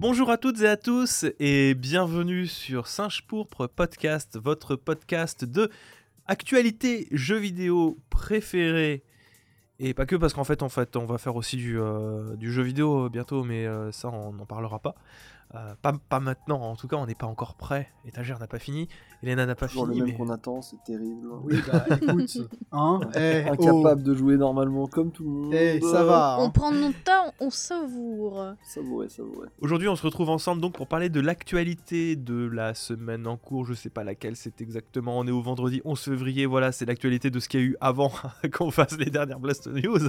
Bonjour à toutes et à tous et bienvenue sur Singe Pourpre Podcast, votre podcast de actualité jeux vidéo préférés. Et pas que parce qu'en fait, en fait, on va faire aussi du, euh, jeu vidéo bientôt, mais euh, ça, on n'en parlera pas. Euh, pas, pas maintenant, en tout cas, on n'est pas encore prêt. Étagère n'a pas fini, Elena n'a pas Toujours le fini. même Mais... qu'on attend, c'est terrible. Oui, bah écoute, hein, eh, oh, Incapable de jouer normalement comme tout le monde. eh, ça va. On hein. prend notre temps, on savoure. Savourer, savourer. Aujourd'hui, on se retrouve ensemble donc pour parler de l'actualité de la semaine en cours. Je sais pas laquelle c'est exactement. On est au vendredi 11 février. Voilà, c'est l'actualité de ce qu'il y a eu avant qu'on fasse les dernières Blast News.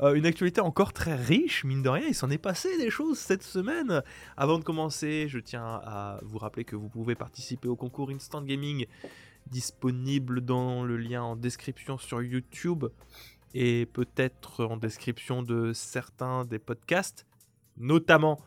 Euh, une actualité encore très riche, mine de rien. Il s'en est passé des choses cette semaine. Avant de commencer, je tiens à vous rappeler que vous pouvez participer au concours Instant Gaming disponible dans le lien en description sur YouTube et peut-être en description de certains des podcasts, notamment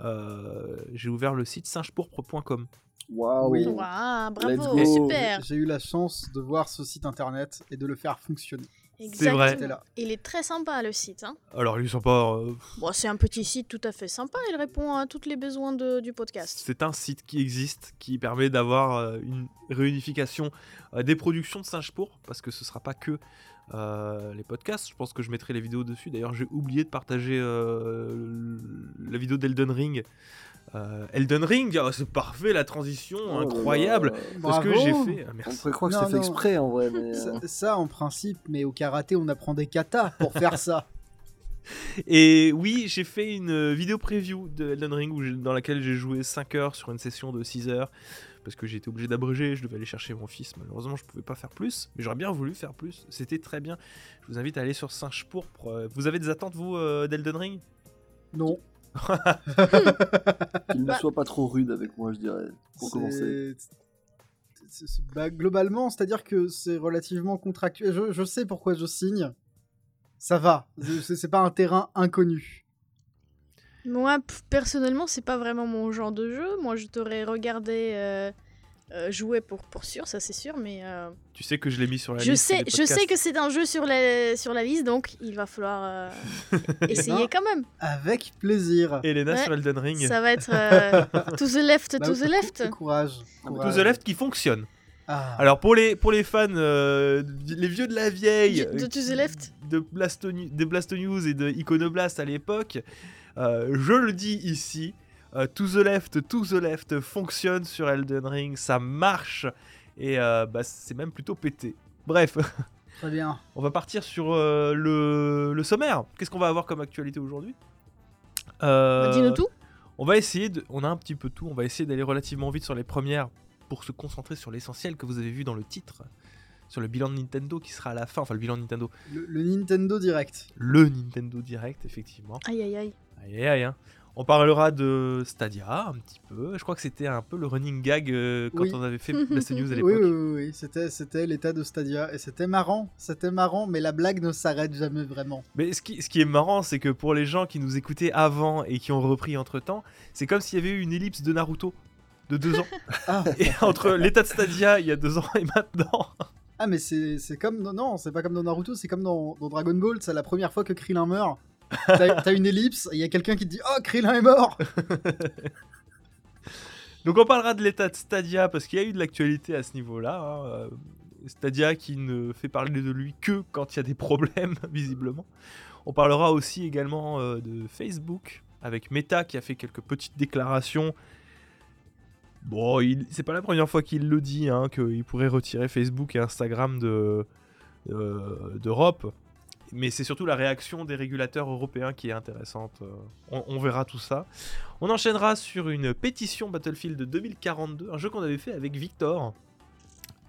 euh, j'ai ouvert le site singepourpre.com. Waouh. Oui. Let's bravo, super. J'ai eu la chance de voir ce site internet et de le faire fonctionner. C'est vrai. Il est très sympa le site. Hein. Alors ils sont pas... euh, Bon, c'est un petit site tout à fait sympa. Il répond à tous les besoins de- du podcast. c'est un site qui existe, qui permet d'avoir euh, une réunification euh, des productions de Singe Pourpre, parce que ce sera pas que euh, les podcasts. Je pense que je mettrai les vidéos dessus. D'ailleurs, j'ai oublié de partager euh, la vidéo d'Elden Ring. Euh, Elden Ring, ah, c'est parfait, la transition, Oh incroyable. Parce que j'ai fait. ah, On merci. pourrait croire que c'est fait exprès en vrai, mais. euh, Ça, ça, en principe, mais au karaté, on apprend des katas pour faire ça. Et oui, j'ai fait une euh, vidéo preview de Elden Ring où dans laquelle j'ai joué 5 heures sur une session de 6 heures. Parce que j'ai été obligé d'abréger, je devais aller chercher mon fils. Malheureusement, je pouvais pas faire plus. Mais j'aurais bien voulu faire plus. C'était très bien. Je vous invite à aller sur Singe Pourpre. Vous avez des attentes, vous, d'Elden Ring? Non. Qu'il ne Bah. soit pas trop rude avec moi, je dirais. Pour c'est- commencer. bah, globalement, c'est-à-dire que c'est relativement contractuel. Je, je sais pourquoi je signe. Ça va. C'est pas un terrain inconnu. Moi, personnellement, c'est pas vraiment mon genre de jeu. Moi, je t'aurais regardé euh, euh, jouer pour, pour sûr, ça c'est sûr, mais euh, Tu sais que je l'ai mis sur la je liste. sais, je sais que c'est un jeu sur la, sur la liste, donc il va falloir euh, essayer quand même. Avec plaisir. Elena Ouais, sur Elden Ring. Ça va être euh, to the left, Bah, to the left. Courage. Mais To courage. the Left qui fonctionne. Ah. Alors pour les, pour les fans, euh, les vieux de la vieille, Du- de To the Left. de Blasto- des Blastonews et de Iconoblast à l'époque, euh, je le dis ici, euh, To the Left, To the Left fonctionne sur Elden Ring, ça marche et euh, bah, c'est même plutôt pété. Bref, Très bien. on va partir sur euh, le, le sommaire. Qu'est-ce qu'on va avoir comme actualité aujourd'hui? Euh, Dis-nous tout. on va essayer de. On a un petit peu tout. On va essayer d'aller relativement vite sur les premières pour se concentrer sur l'essentiel que vous avez vu dans le titre. Sur le bilan de Nintendo qui sera à la fin. Enfin, le bilan de Nintendo. Le, le Nintendo Direct. Le Nintendo Direct, effectivement. Aïe aïe aïe. Aïe aïe aïe. hein. On parlera de Stadia un petit peu. Je crois que c'était un peu le running gag euh, quand Oui. on avait fait Blast News à l'époque. Oui, oui, oui, oui. C'était, c'était l'état de Stadia. Et c'était marrant. C'était marrant, mais la blague ne s'arrête jamais vraiment. Mais ce qui, ce qui est marrant, c'est que pour les gens qui nous écoutaient avant et qui ont repris entre temps, c'est comme s'il y avait eu une ellipse de Naruto de deux ans. Ah, et entre l'état de Stadia il y a deux ans et maintenant. ah mais c'est, c'est comme. Non, non, c'est pas comme dans Naruto, c'est comme dans, dans Dragon Ball. C'est la première fois que Krillin meurt. T'as, une ellipse, il y a quelqu'un qui te dit Oh, Krillin est mort Donc on parlera de l'état de Stadia parce qu'il y a eu de l'actualité à ce niveau-là. hein. Euh, Stadia qui ne fait parler de lui que quand il y a des problèmes, visiblement. On parlera aussi également euh, de Facebook avec Meta qui a fait quelques petites déclarations. Bon, il- c'est pas la première fois qu'il le dit, hein, qu'il pourrait retirer Facebook et Instagram euh, d'Europe. Mais c'est surtout la réaction des régulateurs européens qui est intéressante. euh, On, on verra tout ça. On enchaînera sur une pétition Battlefield 2042, un jeu qu'on avait fait avec Victor.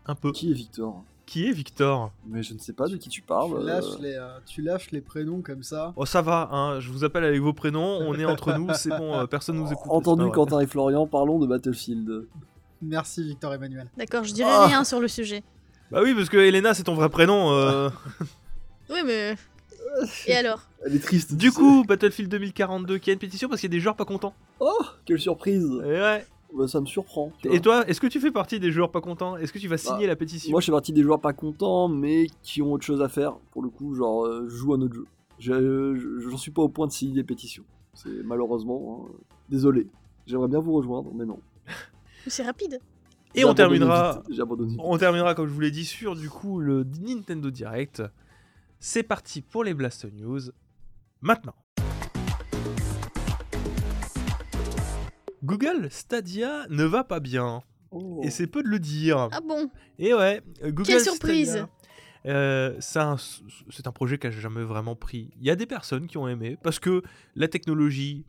Un peu. Qui est Victor? Qui est Victor? Mais je ne sais pas de qui tu parles. tu euh, lâches, les, euh, tu lâches les prénoms comme ça. Oh ça va, hein, je vous appelle avec vos prénoms, on est entre nous, c'est bon, euh, personne nous écoute. Entendu. Quentin et Florian, parlons de Battlefield. Merci Victor Emmanuel. D'accord, je dirai Ah. rien sur le sujet. Bah oui, parce que Elena c'est ton vrai prénom. euh. Oui, mais. Et alors Elle est triste. Du coup, Battlefield 2042 qui a une pétition parce qu'il y a des joueurs pas contents. Oh, quelle surprise Et ouais. Bah, Ça me surprend. tu Et toi, est-ce que tu fais partie des joueurs pas contents? Est-ce que tu vas signer la pétition? Moi, je fais partie des joueurs pas contents, mais qui ont autre chose à faire. Pour le coup, genre, euh, je joue à un autre jeu. Je- je- J'en suis pas au point de signer des pétitions. C'est malheureusement. hein. Désolé. J'aimerais bien vous rejoindre, mais non. C'est rapide. Et on terminera, vite, J'ai abandonné. on terminera, comme je vous l'ai dit, sur du coup le Nintendo Direct. C'est parti pour les Blast News. Maintenant. Google Stadia ne va pas bien. Oh. Et c'est peu de le dire. Ah bon? Et ouais, euh, Google Quelle surprise Stadia, euh, c'est un, projet qui a jamais vraiment pris. Il y a des personnes qui ont aimé parce que la technologie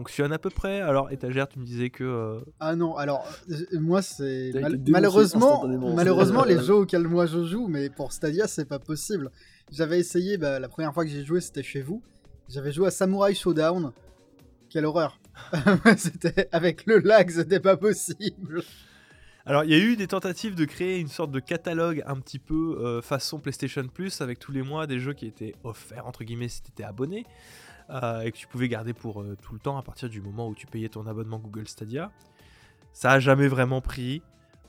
fonctionne à peu près. Alors, étagère, tu me disais que euh, Ah non, alors euh, moi c'est T'as mal- été dénoncé malheureusement instantanément. malheureusement les jeux auxquels moi je joue mais pour Stadia c'est pas possible. J'avais essayé bah, la première fois que j'ai joué c'était chez vous. J'avais joué à Samurai Showdown. Quelle horreur. c'était avec le lag, c'était pas possible. Alors, il y a eu des tentatives de créer une sorte de catalogue un petit peu euh, façon PlayStation Plus avec tous les mois des jeux qui étaient offerts, entre guillemets, si tu étais abonné euh, et que tu pouvais garder pour euh, tout le temps à partir du moment où tu payais ton abonnement Google Stadia. Ça a jamais vraiment pris.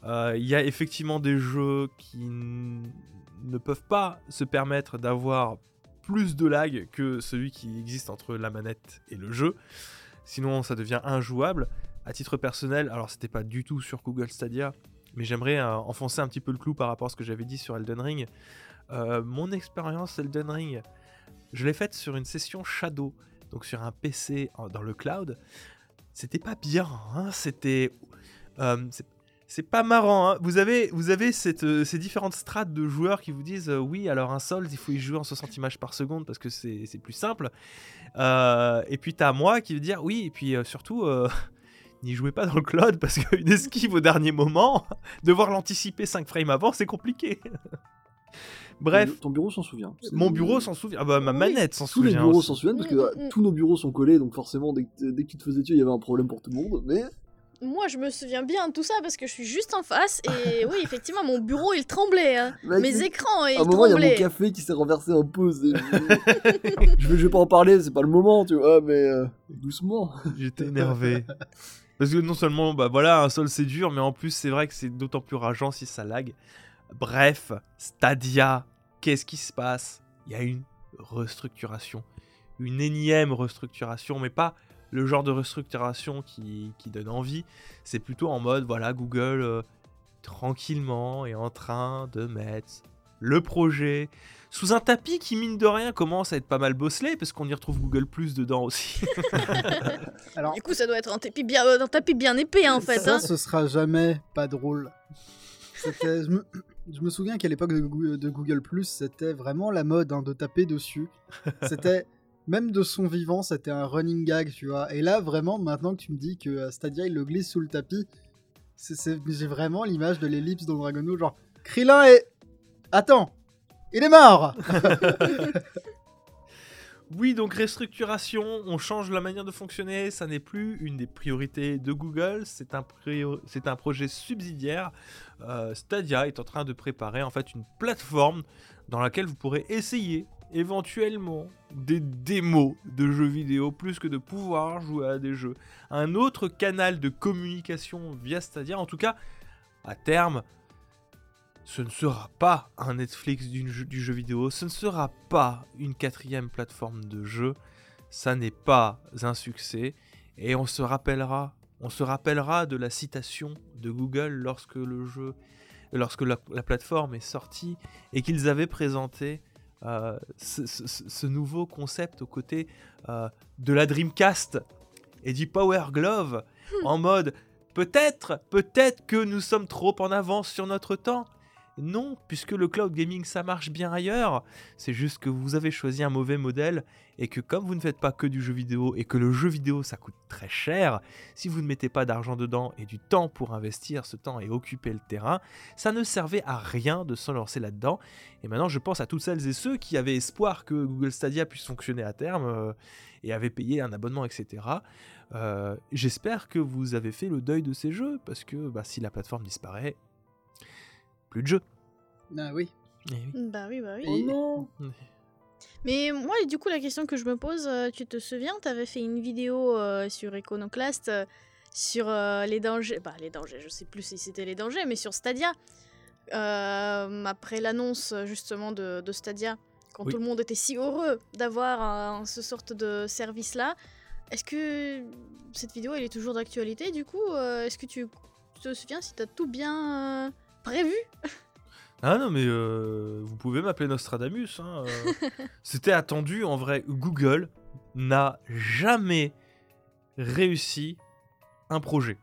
Euh, Il y a effectivement des jeux qui ne peuvent pas se permettre d'avoir plus de lag que celui qui existe entre la manette et le jeu. Sinon, ça devient injouable à titre personnel, alors c'était pas du tout sur Google Stadia, mais j'aimerais enfoncer un petit peu le clou par rapport à ce que j'avais dit sur Elden Ring. Mon expérience Elden Ring, je l'ai faite sur une session Shadow, donc sur un PC dans le cloud. C'était pas bien, hein, c'était. euh, c'est- pas marrant. hein. Vous avez, vous avez euh, ces différentes strates de joueurs qui vous disent euh, oui, alors un Souls, il faut y jouer en 60 images par seconde parce que c'est plus simple. Et puis t'as moi qui veut dire oui, et puis surtout, n'y jouez pas dans le cloud parce qu'une esquive au dernier moment, devoir l'anticiper 5 frames avant, c'est compliqué. Bref, Ton bureau s'en souvient. mon bureau s'en souvient. Ah bah, ma Oui. manette s'en Tous les souvient. bureaux s'en souviennent parce que Mm, euh, mm, mm. tous nos bureaux sont collés, donc forcément, dès que, dès que tu te faisais tuer, il y avait un problème pour tout le monde. Mais Moi, je me souviens bien de tout ça parce que je suis juste en face et oui, effectivement, mon bureau il tremblait. hein. Mec, Mes écrans ils à un moment, il y a mon tremblaient. café qui s'est renversé en pause. et je... je vais, je vais pas en parler, c'est pas le moment, tu vois, mais euh, doucement. J'étais énervé. Parce que non seulement, bah voilà, un sol c'est dur, mais en plus c'est vrai que c'est d'autant plus rageant si ça lag. Bref, Stadia, qu'est-ce qui se passe? Il y a une restructuration. Une énième restructuration, mais pas le genre de restructuration qui, donne envie. C'est plutôt en mode, voilà, Google euh, tranquillement est en train de mettre le projet sous un tapis qui, mine de rien, commence à être pas mal bosselé, parce qu'on y retrouve Google Plus dedans aussi. Alors Du coup, ça doit être un tapis bien, euh, un tapis bien épais hein, en fait. ça hein. ce sera jamais pas drôle. C'était- je, me, je me souviens qu'à l'époque de, Goo- de Google c'était vraiment la mode hein, de taper dessus. C'était même de son vivant, c'était un running gag, tu vois. Et là, vraiment, maintenant que tu me dis que euh, Stadia il le glisse sous le tapis, c'est- c'est- j'ai vraiment l'image de l'ellipse dans Dragon Ball, genre Krillin est. Attends, il est mort. Oui, donc restructuration, on change la manière de fonctionner, ça n'est plus une des priorités de Google, c'est un, projet subsidiaire. Euh, Stadia est en train de préparer en fait une plateforme dans laquelle vous pourrez essayer éventuellement des démos de jeux vidéo plus que de pouvoir jouer à des jeux. Un autre canal de communication via Stadia, en tout cas à terme, ce ne sera pas un Netflix jeu- du jeu vidéo, ce ne sera pas une quatrième plateforme de jeu, ça n'est pas un succès, et on se rappellera, on se rappellera de la citation de Google lorsque le jeu, lorsque la, la plateforme est sortie et qu'ils avaient présenté euh, ce, ce- ce- ce nouveau concept aux côtés euh, de la Dreamcast et du Power Glove en mode peut-être, peut-être que nous sommes trop en avance sur notre temps. Non, puisque le cloud gaming ça marche bien ailleurs. C'est juste que vous avez choisi un mauvais modèle et que comme vous ne faites pas que du jeu vidéo et que le jeu vidéo ça coûte très cher, si vous ne mettez pas d'argent dedans et du temps pour investir ce temps et occuper le terrain, ça ne servait à rien de se lancer là-dedans. Et maintenant je pense à toutes celles et ceux qui avaient espoir que Google Stadia puisse fonctionner à terme euh, et avaient payé un abonnement, etc. Euh, J'espère que vous avez fait le deuil de ces jeux parce que bah, si la plateforme disparaît, plus de jeux. Ah oui. Eh oui. Bah oui, bah oui. Et- non Mais moi, du coup, la question que je me pose, euh, tu te souviens, t'avais fait une vidéo euh, sur Iconoclast euh, sur euh, les dangers. Bah, les dangers, je sais plus si c'était les dangers, mais sur Stadia. Euh, après l'annonce justement de, de Stadia, quand Oui. tout le monde était si heureux d'avoir euh, ce sorte de service-là, est-ce que cette vidéo elle est toujours d'actualité du coup Euh, Est-ce que tu te souviens si t'as tout bien euh, prévu Ah non, mais euh, vous pouvez m'appeler Nostradamus. hein, euh. C'était attendu, en vrai. Google n'a jamais réussi un projet.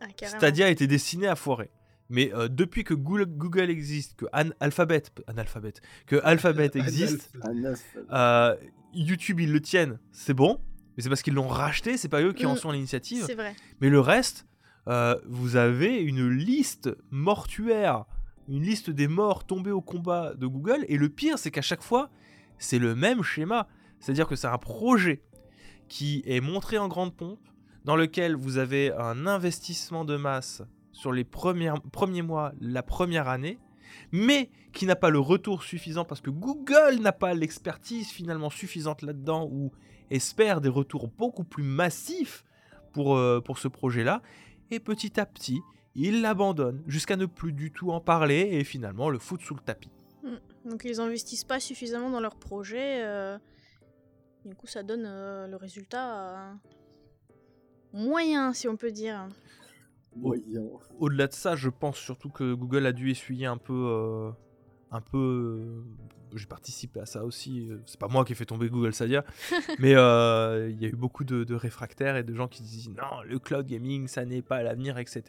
Ah. Stadia a été destiné à foirer. Mais euh, depuis que Google, Google existe, que An- Alphabet, Analphabet, que Alphabet existe, euh, YouTube ils le tiennent, c'est bon. Mais c'est parce qu'ils l'ont racheté, c'est pas eux qui en Mm. sont à l'initiative. C'est vrai. Mais le reste, euh, vous avez une liste mortuaire, une liste des morts tombés au combat de Google. Et le pire, c'est qu'à chaque fois, c'est le même schéma. C'est-à-dire que c'est un projet qui est montré en grande pompe, dans lequel vous avez un investissement de masse sur les premiers mois, la première année, mais qui n'a pas le retour suffisant parce que Google n'a pas l'expertise finalement suffisante là-dedans ou espère des retours beaucoup plus massifs pour, euh, pour ce projet-là. Et petit à petit, il l'abandonne jusqu'à ne plus du tout en parler et finalement le foutre sous le tapis. Donc ils investissent pas suffisamment dans leur projet. euh, Du coup, ça donne euh, le résultat euh, moyen, si on peut dire. Moyen. Au-delà de ça, je pense surtout que Google a dû essuyer un peu... un peu... euh, j'ai participé à ça aussi. euh, C'est pas moi qui ai fait tomber Google Stadia, mais euh, il y a eu beaucoup de, de réfractaires et de gens qui disent non, le cloud gaming, ça n'est pas l'avenir, etc.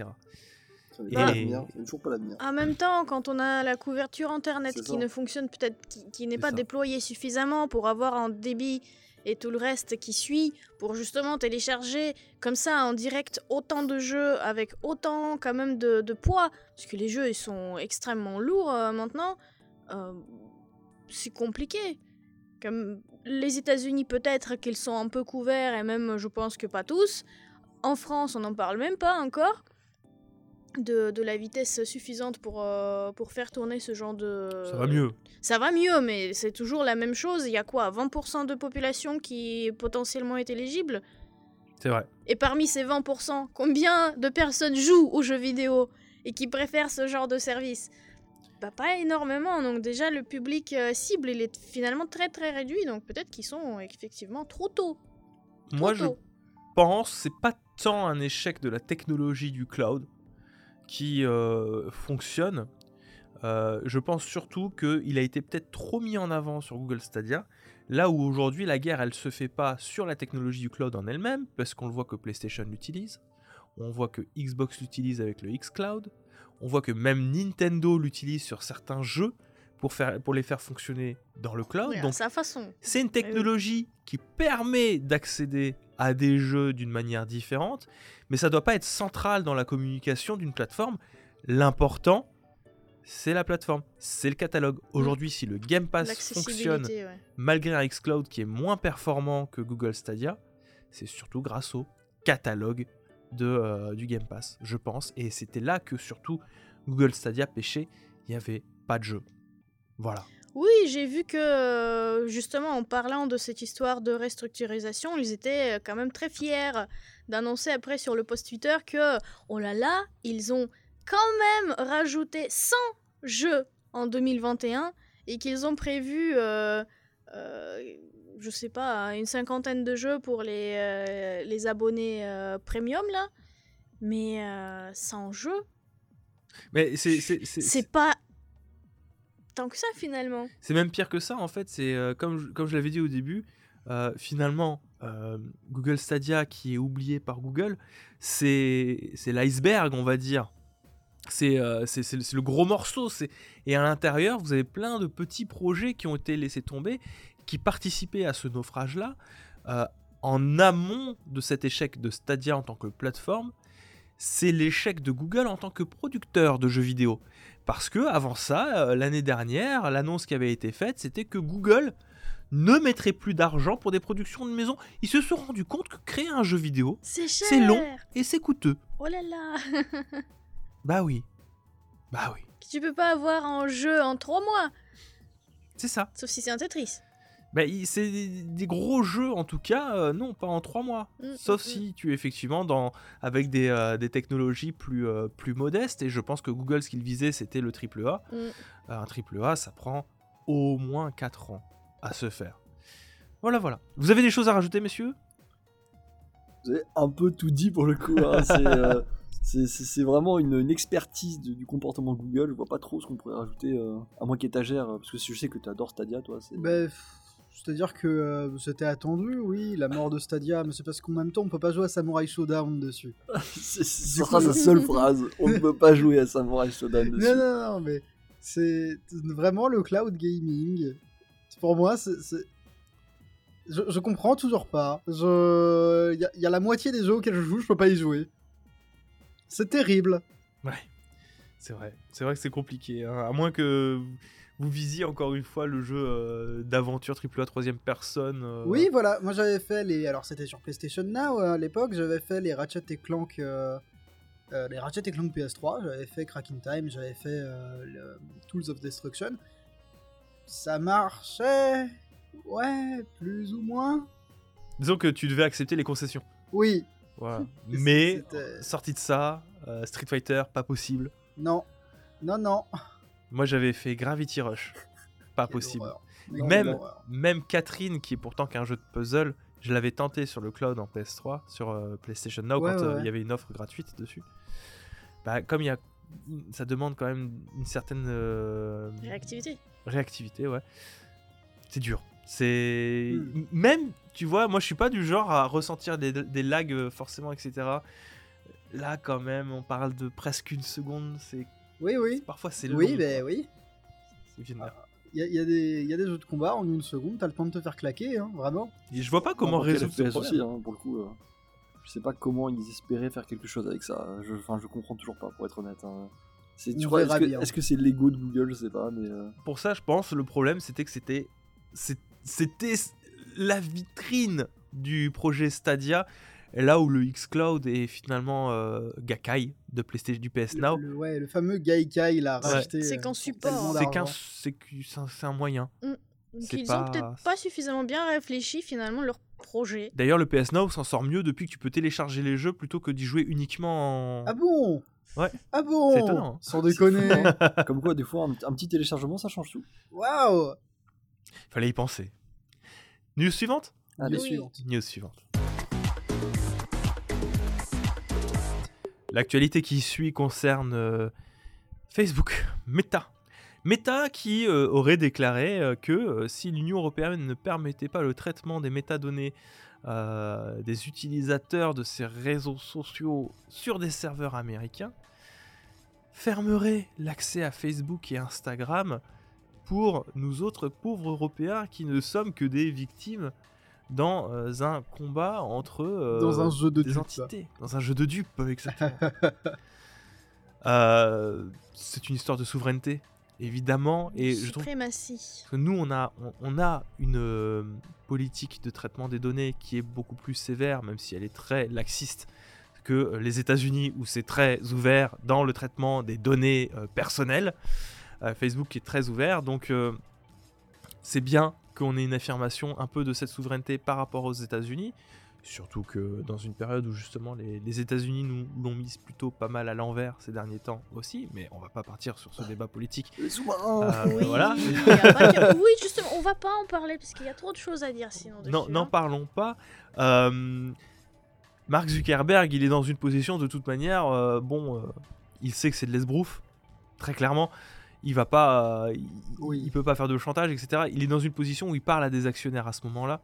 Ça n'est Et- pas l'avenir, ça n'est toujours pas l'avenir. En même temps, quand on a la couverture internet qui ça. ne fonctionne peut-être, qui, qui n'est pas ça. déployée suffisamment pour avoir un débit et tout le reste qui suit pour justement télécharger comme ça en direct autant de jeux avec autant quand même de, poids, parce que les jeux ils sont extrêmement lourds euh, maintenant, euh, c'est compliqué. Comme les États-Unis peut-être qu'ils sont un peu couverts et même je pense que pas tous. En France on n'en parle même pas encore de, de la vitesse suffisante pour, euh, pour faire tourner ce genre de... Ça va mieux. Ça va mieux, mais c'est toujours la même chose. Il y a quoi 20% de population qui potentiellement est éligible? C'est vrai. Et parmi ces 20%, combien de personnes jouent aux jeux vidéo et qui préfèrent ce genre de service? Bah, Pas énormément. Donc déjà, le public euh, cible, il est finalement très très réduit. Donc peut-être qu'ils sont effectivement trop tôt. Trop Moi, je pense c'est pas tant un échec de la technologie du cloud qui euh, fonctionne. Euh, je pense surtout qu'il a été peut-être trop mis en avant sur Google Stadia, là où aujourd'hui la guerre elle se fait pas sur la technologie du cloud en elle-même, parce qu'on le voit que PlayStation l'utilise, on voit que Xbox l'utilise avec le xCloud, on voit que même Nintendo l'utilise sur certains jeux pour, faire, pour les faire fonctionner dans le cloud. Oui, Donc sa façon. c'est une technologie qui permet d'accéder à des jeux d'une manière différente, mais ça doit pas être central dans la communication d'une plateforme. L'important, c'est la plateforme, c'est le catalogue. Aujourd'hui, si le Game Pass fonctionne ouais. malgré un xCloud qui est moins performant que Google Stadia, c'est surtout grâce au catalogue de, euh, du Game Pass, je pense. Et c'était là que surtout Google Stadia pêchait, il n'y avait pas de jeu. Voilà. Oui, j'ai vu que euh, justement en parlant de cette histoire de restructurisation, ils étaient euh, quand même très fiers d'annoncer après sur le post Twitter que oh là là, ils ont quand même rajouté 100 jeux en 2021 et qu'ils ont prévu, euh, euh, je sais pas, une cinquantaine de jeux pour les, euh, les abonnés premium là. Mais 100 jeux, Mais c'est- c'est- c'est- c'est pas tant que ça finalement. C'est même pire que ça, en fait. C'est euh, comme, je- comme je l'avais dit au début, euh, finalement, euh, Google Stadia qui est oublié par Google, c'est l'iceberg, on va dire. C'est le- gros morceau. Et à l'intérieur, vous avez plein de petits projets qui ont été laissés tomber, qui participaient à ce naufrage-là. En amont de cet échec de Stadia en tant que plateforme, c'est l'échec de Google en tant que producteur de jeux vidéo. Parce que avant ça, euh, l'année dernière, l'annonce qui avait été faite, c'était que Google ne mettrait plus d'argent pour des productions de maison. Ils se sont rendus compte que créer un jeu vidéo, C'est long et c'est coûteux. Oh là là. Bah oui. Bah oui. Tu peux pas avoir un jeu en 3 mois, C'est ça. sauf si c'est un Tetris. Bah, c'est des, des gros jeux en tout cas, euh, non, pas en trois mois. Mm, Sauf mm, si tu es effectivement dans, avec des, euh, des technologies plus, euh, plus modestes. Et je pense que Google, ce qu'il visait, c'était le AAA. Mm. Euh, un AAA, ça prend au moins 4 ans à se faire. Voilà, voilà. Vous avez des choses à rajouter, messieurs? Vous avez un peu tout dit pour le coup. hein. C'est, euh, vraiment une, une expertise de- du comportement de Google. Je vois pas trop ce qu'on pourrait rajouter, euh, à moins qu'étagère, parce que je sais que tu adores Stadia, toi. c'est- Bah, C'est-à-dire que euh, c'était attendu, oui, la mort de Stadia, mais c'est parce qu'en même temps, on peut pas jouer à Samurai Showdown dessus. ce sera coup- sa seule phrase. On ne peut pas jouer à Samurai Shodown dessus. Non, non, non, mais c'est vraiment le cloud gaming. Pour moi, c'est. Je, je comprends toujours pas. Je... Il y, a- il y a la moitié des jeux auxquels je joue, je peux pas y jouer. C'est terrible. Ouais, c'est vrai. C'est vrai que c'est compliqué. hein. À moins que vous visiez encore une fois le jeu euh, d'aventure AAA troisième personne. euh, Oui, voilà. Moi, j'avais fait les. Alors, c'était sur PlayStation Now euh, à l'époque. J'avais fait les Ratchet et Clank. euh, les Ratchet et Clank PS3. J'avais fait Crack in Time. J'avais fait le Tools of Destruction. Ça marchait. Ouais, plus ou moins. Disons que tu devais accepter les concessions. Oui. Voilà. Mais sorti de ça, Street Fighter, pas possible. Non. Non, non. Moi j'avais fait Gravity Rush, pas possible. Non, Même, même Catherine, qui est pourtant qu'un jeu de puzzle, je l'avais tenté sur le cloud en PS3, sur euh, PlayStation Now, Ouais, quand ouais, euh, il ouais. y avait une offre gratuite dessus. Bah, comme il y a, ça demande quand même une certaine euh, Réactivité. réactivité, ouais. C'est dur. C'est Hmm. Même, tu vois, moi je suis pas du genre à ressentir des, des lags forcément, etc. Là, quand même, on parle de presque une seconde. C'est Oui, oui. parfois c'est long. Oui, ben oui. C'est vénère. Il y a, il y a des il y a des jeux de combat en une seconde, t'as le temps de te faire claquer, hein, vraiment. Et je vois pas comment quel résoudre ce problème. aussi, hein, pour le coup. euh, je sais pas comment ils espéraient faire quelque chose avec ça. Je, enfin, je comprends toujours pas, pour être honnête. hein. C'est, tu est-ce, que, bien. est-ce que c'est l'ego de Google Je sais pas, mais. euh, Pour ça, je pense, le problème, c'était que c'était, c'était la vitrine du projet Stadia, là où le xCloud est finalement euh, Gakai de PlayStation du PS Now. Le, ouais, le fameux Gaikai, Ouais. racheté. C'est euh, pour support. C'est qu'un, c'est, un, moyen. Donc C'est ils pas- ont peut-être pas suffisamment bien réfléchi finalement leur projet. D'ailleurs, le PS Now s'en sort mieux depuis que tu peux télécharger les jeux plutôt que d'y jouer uniquement en. Ah bon? Ouais. Ah bon? C'est étonnant, hein. Sans déconner. Comme quoi, des fois, un, un petit téléchargement, ça change tout. Waouh Fallait y penser. News suivante? Allez, Oui. suivante. News suivante. L'actualité qui suit concerne euh, Facebook, Meta. Meta qui euh, aurait déclaré euh, que si l'Union européenne ne permettait pas le traitement des métadonnées des utilisateurs de ces réseaux sociaux sur des serveurs américains, fermerait l'accès à Facebook et Instagram pour nous autres pauvres Européens qui ne sommes que des victimes dans euh, un combat entre euh, Dans un jeu de des dupes. entités, dans un jeu de dupes, exactement. Euh, c'est une histoire de souveraineté, évidemment, et je trouve Suprématie. que nous, on a, on, on a une euh, politique de traitement des données qui est beaucoup plus sévère, même si elle est très laxiste, que les États-Unis, où c'est très ouvert dans le traitement des données euh, personnelles. Euh, Facebook est très ouvert, donc euh, c'est bien qu'on ait une affirmation un peu de cette souveraineté par rapport aux États-Unis. Surtout que dans une période où justement les, les États-Unis nous l'ont mise plutôt pas mal à l'envers ces derniers temps aussi, mais on va pas partir sur ce débat politique. Euh, Oui, voilà. pas oui, justement, on va pas en parler parce qu'il y a trop de choses à dire sinon. Non, n'en hein. parlons pas. Euh, Mark Zuckerberg, il est dans une position de toute manière. euh, bon, euh, il sait que c'est de l'esbrouf, très clairement. Il va pas, euh, il, Oui. il peut pas faire de chantage, etc. Il est dans une position où il parle à des actionnaires à ce moment-là.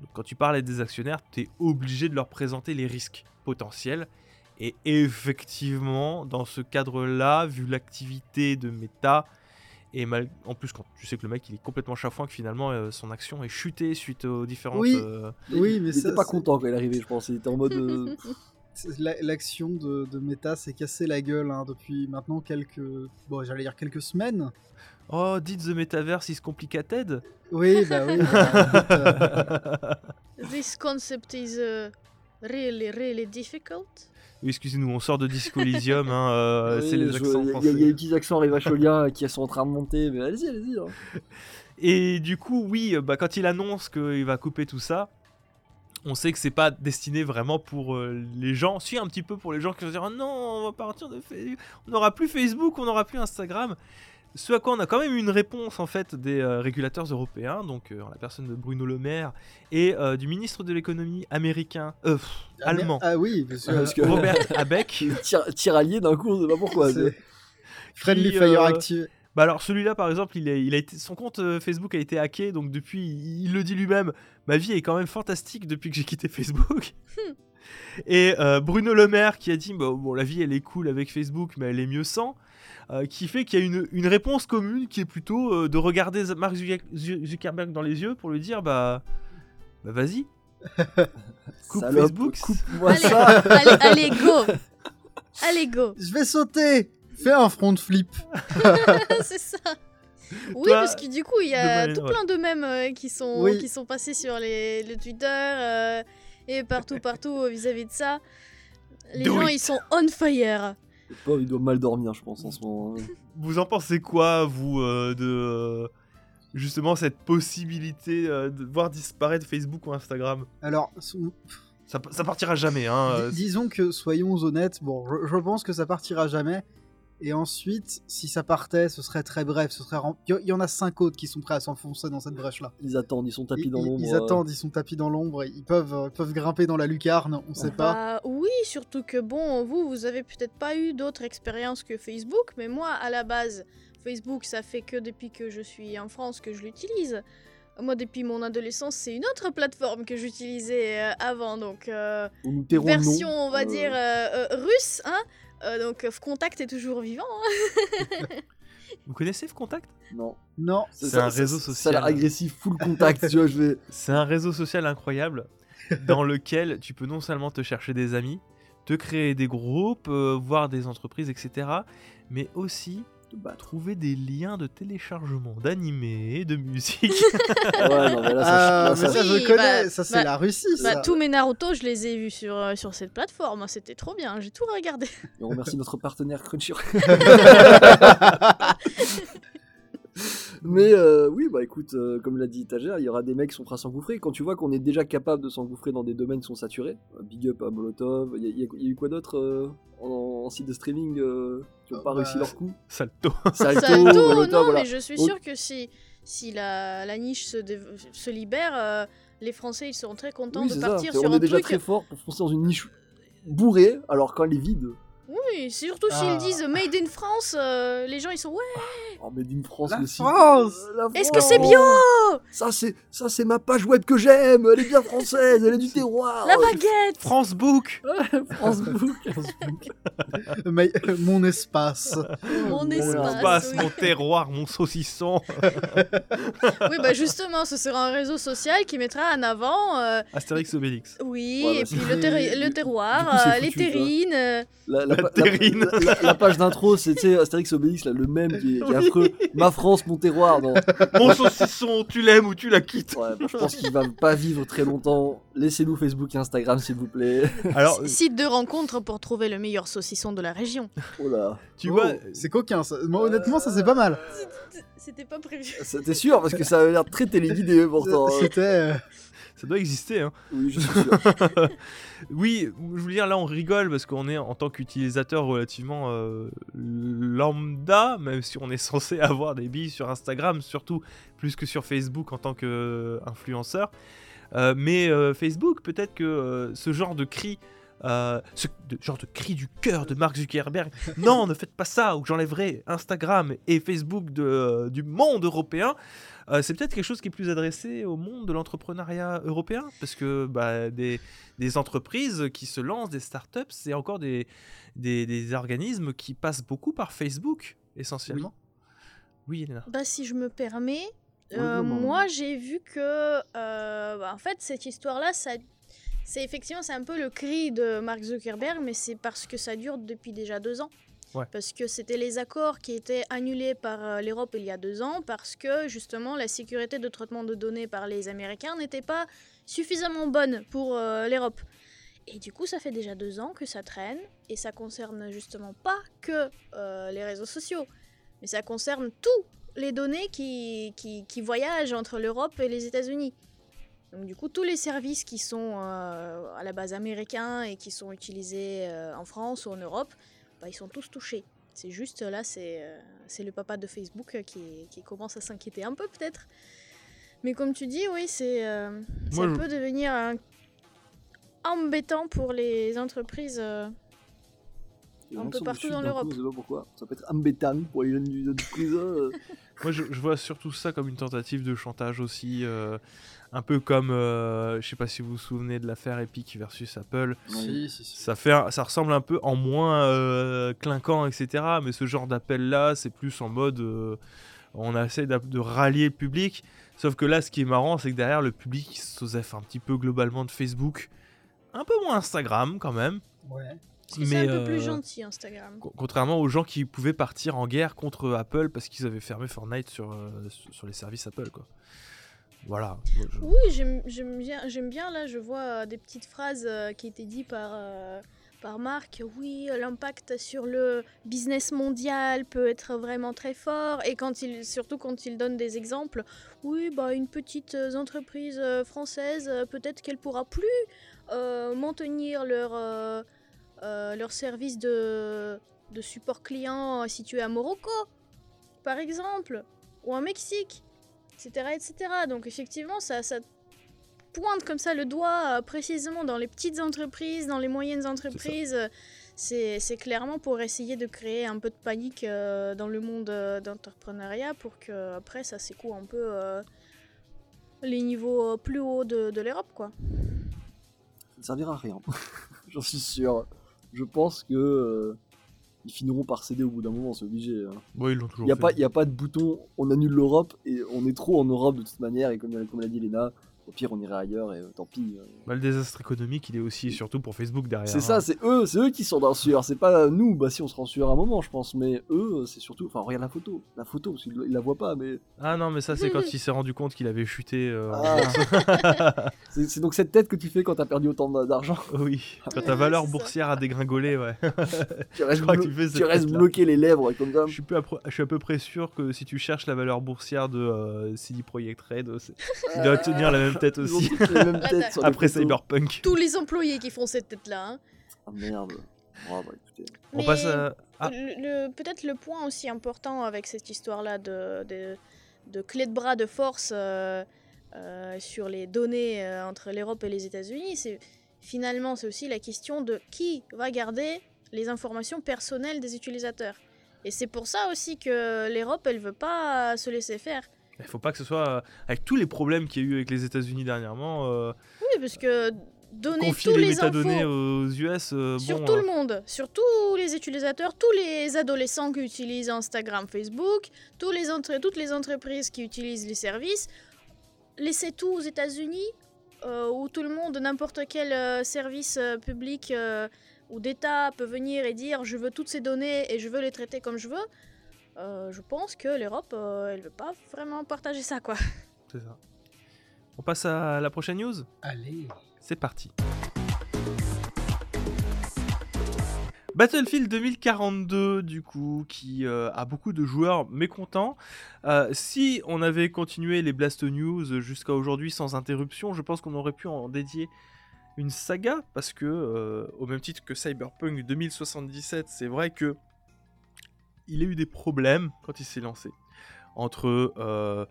Donc, quand tu parles à des actionnaires, tu es obligé de leur présenter les risques potentiels. Et effectivement, dans ce cadre-là, vu l'activité de Meta, et mal- en plus, quand tu sais que le mec il est complètement chafouin, que finalement euh, son action est chutée suite aux différentes. Oui. euh, Oui, mais était pas c'est- content quand il est arrivé, je pense. Il était en mode. euh, C'est- L'action de, de Meta s'est cassé la gueule hein, depuis maintenant quelques. Bon, j'allais dire quelques semaines. Oh, dites The Metaverse is complicated. Oui, bah oui. bah, euh, This concept is uh, really, really difficult. Oui, excusez-nous, on sort de Disco Elysium, hein, euh, oui, c'est les je- accents il y a- français. Il y, a les petits accents rivacholiens qui sont en train de monter, mais allez-y, allez-y. hein. Et du coup, oui, euh, bah, quand il annonce qu'il va couper tout ça, on sait que c'est pas destiné vraiment pour euh, les gens. Si, un petit peu pour les gens qui vont se dire Ah non, on va partir de Facebook, on n'aura plus Facebook, on n'aura plus Instagram. ce à quoi on a quand même une réponse en fait des euh, régulateurs européens, donc euh, la personne de Bruno Le Maire et du ministre de l'économie américain, pff, Ah, allemand, Ah oui, que, Parce que- Robert Abeck. Tir, tiraillé d'un coup, on sait pas pourquoi. Friendly Fire activé. Bah alors celui-là par exemple, il, est, il a été, son compte euh, Facebook a été hacké, donc depuis, il, le dit lui-même, ma vie est quand même fantastique depuis que j'ai quitté Facebook. Et euh, Bruno Le Maire qui a dit, bah, bon la vie elle est cool avec Facebook, mais elle est mieux sans. euh, qui fait qu'il y a une, une réponse commune qui est plutôt euh, de regarder Mark Zucker- Zu- Zuckerberg dans les yeux pour lui dire bah, bah vas-y, coupe Salope, Facebook. Coupe-moi Allez, ça. allez, allez, go Allez, go Je vais sauter Fais un front flip. C'est ça Oui, Toi, parce que du coup, il y a tout plein de mèmes euh, qui, sont, Oui. qui sont passés sur les, le Twitter euh, et partout, partout euh, vis-à-vis de ça. Les Do gens, it. ils sont on fire. Le pauvre, il doit mal dormir, je pense, en ce moment. hein. Vous en pensez quoi, vous, euh, de euh, justement cette possibilité euh, de voir disparaître Facebook ou Instagram? Alors, ça, ça partira jamais, hein. euh, Dis- disons que, soyons honnêtes, bon, je, je pense que ça partira jamais. Et ensuite, si ça partait, ce serait très bref. Ce serait rem- Il y- en a cinq autres qui sont prêts à s'enfoncer dans cette brèche-là. Ils attendent, ils sont tapis Ils, dans ils- l'ombre. ils euh. attendent, ils sont tapis dans l'ombre. Ils peuvent, euh, peuvent grimper dans la lucarne, on sait pas. Bah oui, surtout que bon, vous, vous avez peut-être pas eu d'autres expériences que Facebook, mais moi, à la base, Facebook, ça fait que depuis que je suis en France que je l'utilise. Moi, depuis mon adolescence, c'est une autre plateforme que j'utilisais euh, avant, donc euh, version, on va Euh, dire, russe, hein. Euh, donc euh, Contact est toujours vivant. hein. Vous connaissez Contact Non. Non, C'est Ça- un ça- réseau Ça a social. l'air agressif, full contact, tu vois, je vais. C'est un réseau social incroyable dans lequel tu peux non seulement te chercher des amis, te créer des groupes, euh, voir des entreprises, etc., mais aussi trouver des liens de téléchargement d'animés, de musique. Ouais, non, mais là, ça, Ah, là, mais ça- ça, Oui, je connais. bah- ça, c'est bah- la Russie. Bah, ça. tous mes Naruto, je les ai vus sur, euh, sur cette plateforme. hein, C'était trop bien, j'ai tout regardé. Et on remercie notre partenaire Crunchyroll. Mais euh, oui, bah écoute, euh, comme l'a dit Tager, il y aura des mecs qui sont prêts à s'engouffrer. Quand tu vois qu'on est déjà capable de s'engouffrer dans des domaines qui sont saturés, euh, big up à Molotov, il y, a- y y eu quoi d'autre euh, en, en site de streaming euh, qui n'ont Euh, pas bah, réussi leur coup Salto. Salto, Salto, Molotov, non, voilà. mais je suis sûre que si, si la, la niche se, dé- se libère, euh, les Français ils seront très contents Oui, de ça. partir sur on un est déjà truc. très fort pour foncer dans une niche bourrée, alors quand elle est vide, Oui, surtout Ah. s'ils disent Made in France, euh, les gens ils sont ouais. Oh, Made in France, La site, France euh, la Est-ce que c'est bio Ça c'est ça c'est ma page web que j'aime, elle est bien française, elle est du terroir. La baguette France Book France Book. Mais- euh, mon espace. Mon Mon espace. Oui. mon terroir, mon saucisson. Oui, bah justement, ce sera un réseau social qui mettra en avant. euh, Astérix Obélix. oui, Ouais, bah, et puis le, terri- le terroir, coup, euh, les terrines. La, La la- la- la page d'intro, c'est Astérix Obélix, là, le même qui qui est Ma France, mon terroir. Non. Mon saucisson, tu l'aimes ou tu la quittes Ouais, bah, je pense qu'il va pas vivre très longtemps. Laissez-nous Facebook et Instagram, s'il vous plaît. Alors, Site de rencontre pour trouver le meilleur saucisson de la région. Oh là. tu Oh, vois, c'est coquin. Ça. Moi, honnêtement, ça c'est pas mal. C'était pas prévu. C'était sûr, parce que ça avait l'air très téléguidé pourtant. hein. C'était. Ça doit exister. Hein. Oui, je suis sûr. Oui, je veux dire, là on rigole parce qu'on est en tant qu'utilisateur relativement euh, lambda, même si on est censé avoir des billes sur Instagram, surtout plus que sur Facebook en tant qu'influenceur. Euh, mais euh, Facebook, peut-être que euh, ce genre de cri, euh, ce de- genre de cri du cœur de Mark Zuckerberg, non, ne faites pas ça, ou j'enlèverai Instagram et Facebook de, euh, du monde européen. euh, c'est peut-être quelque chose qui est plus adressé au monde de l'entrepreneuriat européen, parce que bah, des, des entreprises qui se lancent, des startups, c'est encore des, des, des organismes qui passent beaucoup par Facebook, essentiellement. Oui, Elena. Bah, si je me permets, euh, moi j'ai vu que, euh, bah, en fait, cette histoire-là, ça, c'est effectivement c'est un peu le cri de Mark Zuckerberg, mais c'est parce que ça dure depuis déjà deux ans. Ouais. Parce que c'était les accords qui étaient annulés par euh, l'Europe il y a deux ans, parce que justement la sécurité de traitement de données par les Américains n'était pas suffisamment bonne pour euh, l'Europe. Et du coup, ça fait déjà deux ans que ça traîne, et ça concerne justement pas que euh, les réseaux sociaux, mais ça concerne tous les données qui, qui, qui voyagent entre l'Europe et les États-Unis. Donc du coup, tous les services qui sont euh, à la base américains et qui sont utilisés euh, en France ou en Europe, bah, ils sont tous touchés. C'est juste là, c'est euh, le papa de Facebook qui, qui commence à s'inquiéter un peu peut-être. Mais comme tu dis, oui, c'est euh, ça je- peut devenir embêtant pour les entreprises. euh, Un peu partout dans l'Europe. Je sais pas pourquoi. Ça peut être embêtant pour les jeunes du prison. euh. Moi, je, je vois surtout ça comme une tentative de chantage aussi, euh, un peu comme, euh, je sais pas si vous vous souvenez de l'affaire Epic versus Apple. Si, si, si. Ça fait, ça ressemble un peu en moins euh, clinquant, etc. Mais ce genre d'appel là, c'est plus en mode, euh, on essaie de rallier le public. Sauf que là, ce qui est marrant, c'est que derrière le public, il s'osef un petit peu globalement de Facebook, un peu moins Instagram quand même. Ouais. C'est un Mais, peu plus euh, gentil Instagram. Co- Contrairement aux gens qui pouvaient partir en guerre contre Apple parce qu'ils avaient fermé Fortnite sur, euh, sur sur les services Apple, quoi. Oui, j'aime bien, là, je vois euh, des petites phrases euh, qui étaient dites par, euh, par Marc. Oui, l'impact sur le business mondial peut être vraiment très fort. Et surtout quand il donne des exemples, oui, bah, une petite entreprise française, peut-être qu'elle pourra plus maintenir leur, leur service de, de support client situé à Morocco, par exemple, ou au Mexique etc., etc. Donc effectivement, ça, ça pointe comme ça le doigt euh, précisément dans les petites entreprises, dans les moyennes entreprises. C'est clairement pour essayer de créer un peu de panique euh, dans le monde euh, d'entrepreneuriat pour que après ça secoue un peu les niveaux plus hauts de, de l'Europe, quoi. Ça ne servira à rien. J'en suis sûr. Je pense que ils finiront par céder au bout d'un moment, c'est obligé. hein. Ouais, ils l'ont toujours Il n'y a pas de bouton, on annule l'Europe et on est trop en Europe de toute manière. Et comme, comme l'a dit Léna, au pire on irait ailleurs et euh, tant pis. euh. Bah, le désastre économique, il est aussi et surtout pour Facebook derrière. C'est hein. ça, c'est eux, c'est eux qui sont dans le sueur. C'est pas nous, bah si on se rend sueur à un moment, je pense. Mais eux, c'est surtout. Enfin, regarde la photo. La photo, parce qu'ils ils la voient pas, mais. Ah non, mais ça, c'est quand il s'est rendu compte qu'il avait chuté. euh, Ah. C'est donc cette tête que tu fais quand t'as perdu autant d'argent. oui, quand ta valeur boursière a dégringolé, ouais. Tu restes, crois que blo- tu fais cette tu restes tête-là. bloqué les lèvres comme ça. Je suis, peu je suis à peu près sûr que si tu cherches la valeur boursière de euh, CD Projekt Red, il doit tenir la même tête Ils ont aussi. toutes les mêmes têtes sur les Après photos. Cyberpunk. Tous les employés qui font cette tête-là. hein. Ah merde. Oh, bah, écoutez. On Mais- passe à. Ah. Le- le- Peut-être le point aussi important avec cette histoire-là de, de, de clé de bras de force euh, euh, sur les données euh, entre l'Europe et les États-Unis, c'est finalement c'est aussi la question de qui va garder les informations personnelles des utilisateurs. Et c'est pour ça aussi que l'Europe, elle veut pas se laisser faire. Il faut pas que ce soit. euh, Avec tous les problèmes qu'il y a eu avec les États-Unis dernièrement, euh, Oui, parce que donner tous les, les, métadonnées infos aux US, euh, sur bon. tout euh, le monde, sur tous les utilisateurs, tous les adolescents qui utilisent Instagram, Facebook, tous les entre- toutes les entreprises qui utilisent les services, laissez tout aux États-Unis, où tout le monde, n'importe quel service public ou d'État peut venir et dire je veux toutes ces données et je veux les traiter comme je veux. Euh, je pense que l'Europe, euh, elle veut pas vraiment partager ça, quoi. C'est ça. On passe à la prochaine news? Allez. C'est parti. Battlefield 2042, du coup, qui euh, a beaucoup de joueurs mécontents. Euh, si on avait continué les Blast News jusqu'à aujourd'hui sans interruption, je pense qu'on aurait pu en dédier une saga, parce que, euh, au même titre que Cyberpunk 2077, c'est vrai que il a eu des problèmes quand il s'est lancé. Entre euh,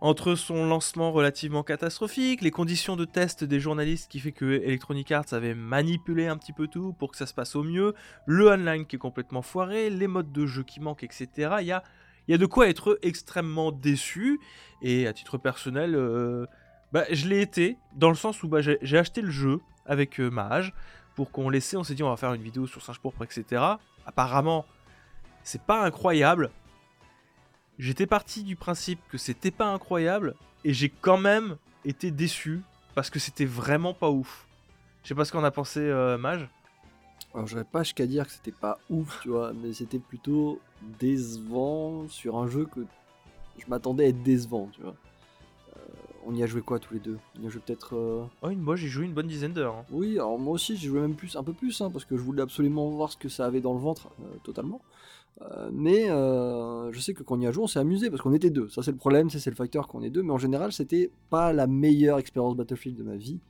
entre son lancement relativement catastrophique, les conditions de test des journalistes qui fait que Electronic Arts avait manipulé un petit peu tout pour que ça se passe au mieux, le online qui est complètement foiré, les modes de jeu qui manquent, etc. Il y a, de quoi être extrêmement déçu. Et à titre personnel, euh, bah, je l'ai été, dans le sens où bah, j'ai acheté le jeu avec euh, Mage pour qu'on laissait, on s'est dit on va faire une vidéo sur Singe Pourpre, etc. Apparemment, c'est pas incroyable. J'étais parti du principe que c'était pas incroyable et j'ai quand même été déçu parce que c'était vraiment pas ouf. Je sais pas ce qu'en a pensé euh, Mage. Alors, j'aurais pas jusqu'à dire que c'était pas ouf, tu vois, mais c'était plutôt décevant sur un jeu que je m'attendais à être décevant, tu vois. Euh, on y a joué quoi tous les deux? On y a joué peut-être. euh, Oh, une, moi j'ai joué une bonne dizaine d'heures. hein. Oui, alors moi aussi j'ai joué même plus, un peu plus, hein, parce que je voulais absolument voir ce que ça avait dans le ventre, totalement. Euh, mais euh, je sais que quand on y a joué, on s'est amusé parce qu'on était deux. Ça c'est le problème, c'est le facteur qu'on est deux. Mais en général, c'était pas la meilleure expérience Battlefield de ma vie,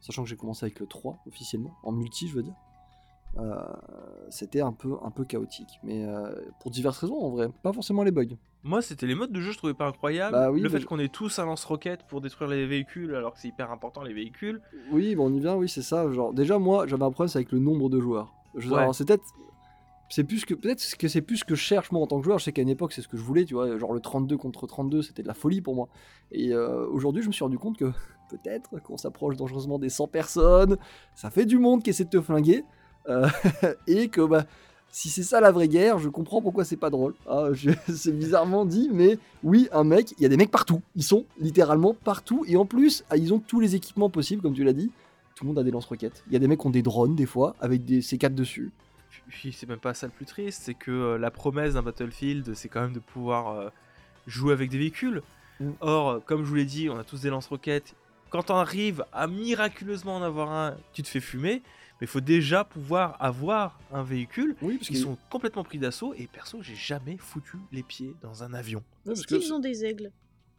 sachant que j'ai commencé avec le 3 officiellement, en multi, je veux dire. euh, c'était un peu, un peu chaotique. Mais euh, pour diverses raisons en vrai, pas forcément les bugs. Moi, c'était les modes de jeu, je trouvais pas incroyable. Bah oui, le fait je- qu'on ait tous un lance-roquette pour détruire les véhicules, alors que c'est hyper important les véhicules. Oui, bon, on y vient, oui, c'est ça. Genre, déjà, moi, j'avais un problème c'est avec le nombre de joueurs. Ouais. alors, c'est plus que peut-être que c'est plus ce que je cherche moi en tant que joueur. Je sais qu'à une époque c'est ce que je voulais, tu vois, genre le 32 contre 32, c'était de la folie pour moi. Et euh, aujourd'hui, je me suis rendu compte que peut-être qu'on s'approche dangereusement des 100 personnes, ça fait du monde qui essaie de te flinguer, euh, et que bah si c'est ça la vraie guerre, je comprends pourquoi c'est pas drôle. Ah, c'est bizarrement dit, mais oui, un mec, il y a des mecs partout. Ils sont littéralement partout, et en plus, ah, ils ont tous les équipements possibles, comme tu l'as dit. Tout le monde a des lance-roquettes. Il y a des mecs qui ont des drones des fois, avec des C4 dessus. Puis c'est même pas ça le plus triste, c'est que euh, la promesse d'un Battlefield, c'est quand même de pouvoir euh, jouer avec des véhicules. Mm. Or, comme je vous l'ai dit, on a tous des lance-roquettes. Quand on arrive à miraculeusement en avoir un, tu te fais fumer. Mais il faut déjà pouvoir avoir un véhicule. Oui, parce Ils sont complètement pris d'assaut. Et perso, j'ai jamais foutu les pieds dans un avion. Est-ce qu'ils ont des aigles?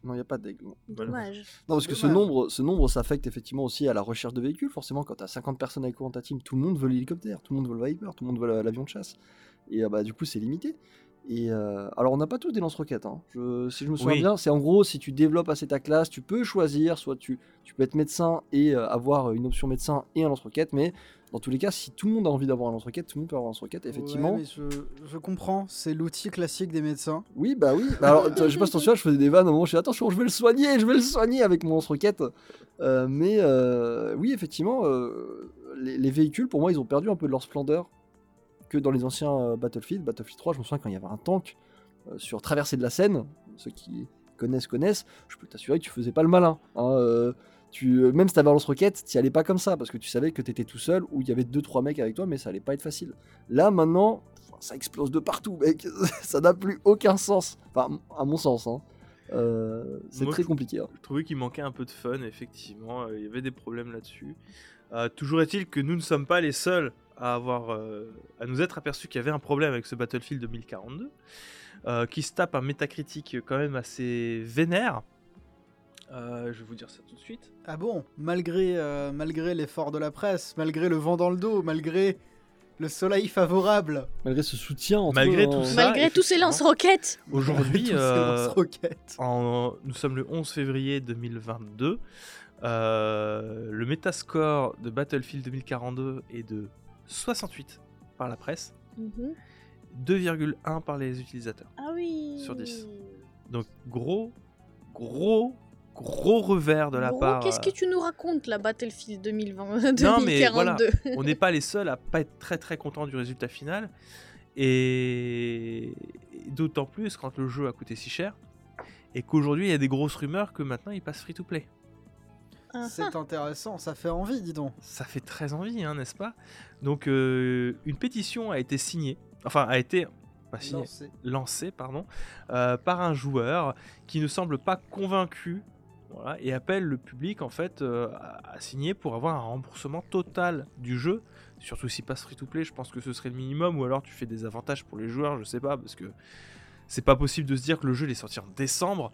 Non, il n'y a pas d'aigle. non. Dommage. Non, parce que ce nombre, ce nombre s'affecte effectivement aussi à la recherche de véhicules. Forcément, quand tu as 50 personnes avec toi dans ta team, tout le monde veut l'hélicoptère, tout le monde veut le Viper, tout le monde veut la- l'avion de chasse. Et euh, bah, du coup, c'est limité. Et euh, alors, on n'a pas tous des lance-roquettes. hein. Je- si je me souviens Oui. bien, c'est en gros, si tu développes assez ta classe, tu peux choisir, soit tu, tu peux être médecin et euh, avoir une option médecin et un lance-roquette, mais dans tous les cas, si tout le monde a envie d'avoir un lance-roquette, tout le monde peut avoir un lance-roquette. Effectivement, Ouais, mais je, je comprends, c'est l'outil classique des médecins. oui, bah oui. Bah alors, je sais pas si t'en souviens, je faisais des vannes au moment je dis attention, je vais le soigner, je vais le soigner avec mon lance-roquette. Euh, mais euh, oui, effectivement, euh, les, les véhicules, pour moi, ils ont perdu un peu de leur splendeur que dans les anciens euh, Battlefield. Battlefield 3, je me souviens quand il y avait un tank euh, sur traversée de la Seine, ceux qui connaissent, connaissent, je peux t'assurer que tu faisais pas le malin. hein, euh, tu, même si t'avais un lance-roquette, t'y allais pas comme ça, parce que tu savais que t'étais tout seul, ou il y avait 2-3 mecs avec toi, mais ça allait pas être facile. Là, maintenant, ça explose de partout, mec. ça n'a plus aucun sens. Enfin, à mon sens. hein. Euh, c'est très compliqué. hein. Je trouvais qu'il manquait un peu de fun, effectivement. Il y avait des problèmes là-dessus. Euh, toujours est-il que nous ne sommes pas les seuls à avoir, euh, à nous être aperçus qu'il y avait un problème avec ce Battlefield 2042, euh, qui se tape un métacritique quand même assez vénère. Euh, je vais vous dire ça tout de suite. Ah bon? Malgré, euh, malgré l'effort de la presse, malgré le vent dans le dos, malgré le soleil favorable, Malgré ce soutien entre Malgré tout ça, Malgré tous ces lance-roquettes Aujourd'hui, euh, en- nous sommes le 11 février 2022. Euh, le métascore de Battlefield 2042 est de 68 par la presse, Mhm. 2,1 par les utilisateurs. Ah oui Sur 10. Donc gros, gros, gros revers de la Gros, part. Qu'est-ce que euh, tu nous racontes, la Battlefield 2020 Non, mais voilà. 2042 on n'est pas les seuls à pas être très très contents du résultat final. Et, et d'autant plus quand le jeu a coûté si cher. Et qu'aujourd'hui il y a des grosses rumeurs que maintenant il passe free to play. Ah, ah. C'est intéressant, ça fait envie, dis donc. Ça fait très envie, hein, n'est-ce pas? Donc euh, une pétition a été signée, enfin a été pas signée, Lancé. lancé pardon, euh, par un joueur qui ne semble pas convaincu voilà, et appelle le public en fait euh, à, signer pour avoir un remboursement total du jeu. Surtout s'il passe free to play, je pense que ce serait le minimum, ou alors tu fais des avantages pour les joueurs, je sais pas, parce que c'est pas possible de se dire que le jeu il est sorti en décembre,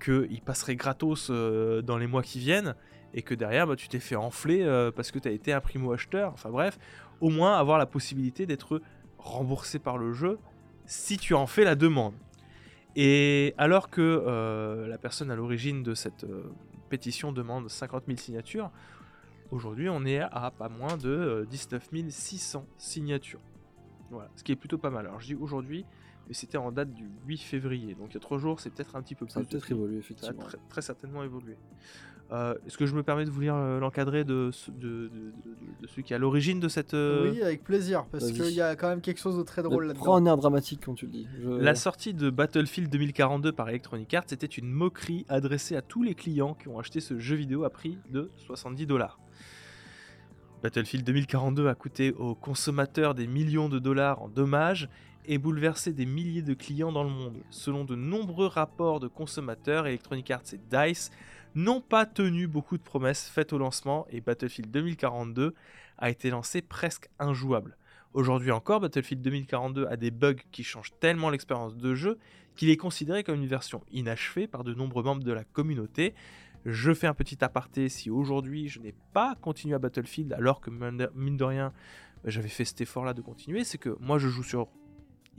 qu'il passerait gratos euh, dans les mois qui viennent, et que derrière bah, tu t'es fait enfler euh, parce que tu as été un primo-acheteur. Enfin bref, au moins avoir la possibilité d'être remboursé par le jeu si tu en fais la demande. Et alors que euh, la personne à l'origine de cette pétition demande 50 000 signatures, aujourd'hui on est à pas moins de euh, 19 600 signatures. Voilà, ce qui est plutôt pas mal. Alors je dis aujourd'hui, mais c'était en date du 8 février, donc il y a 3 jours, c'est peut-être un petit peu Ça va plus. peut-être depuis. évoluer, Ça a effectivement. très, très certainement évolué. Euh, Est-ce que je me permets de vous lire euh, l'encadré de, ce- de, de- de- de celui qui est à l'origine de cette... euh, Oui, avec plaisir, parce qu'il y a quand même quelque chose de très drôle Prends là-dedans. un air dramatique quand tu le dis. Je- La sortie de Battlefield 2042 par Electronic Arts était une moquerie adressée à tous les clients qui ont acheté ce jeu vidéo à prix de 70 dollars. Battlefield 2042 a coûté aux consommateurs des millions de dollars en dommages et bouleversé des milliers de clients dans le monde. Selon de nombreux rapports de consommateurs, Electronic Arts et DICE n'ont pas tenu beaucoup de promesses faites au lancement et Battlefield 2042 a été lancé presque injouable. Aujourd'hui encore, Battlefield 2042 a des bugs qui changent tellement l'expérience de jeu qu'il est considéré comme une version inachevée par de nombreux membres de la communauté. Je fais un petit aparté si aujourd'hui je n'ai pas continué à Battlefield alors que mine de- rien j'avais fait cet effort-là de continuer, c'est que moi je joue sur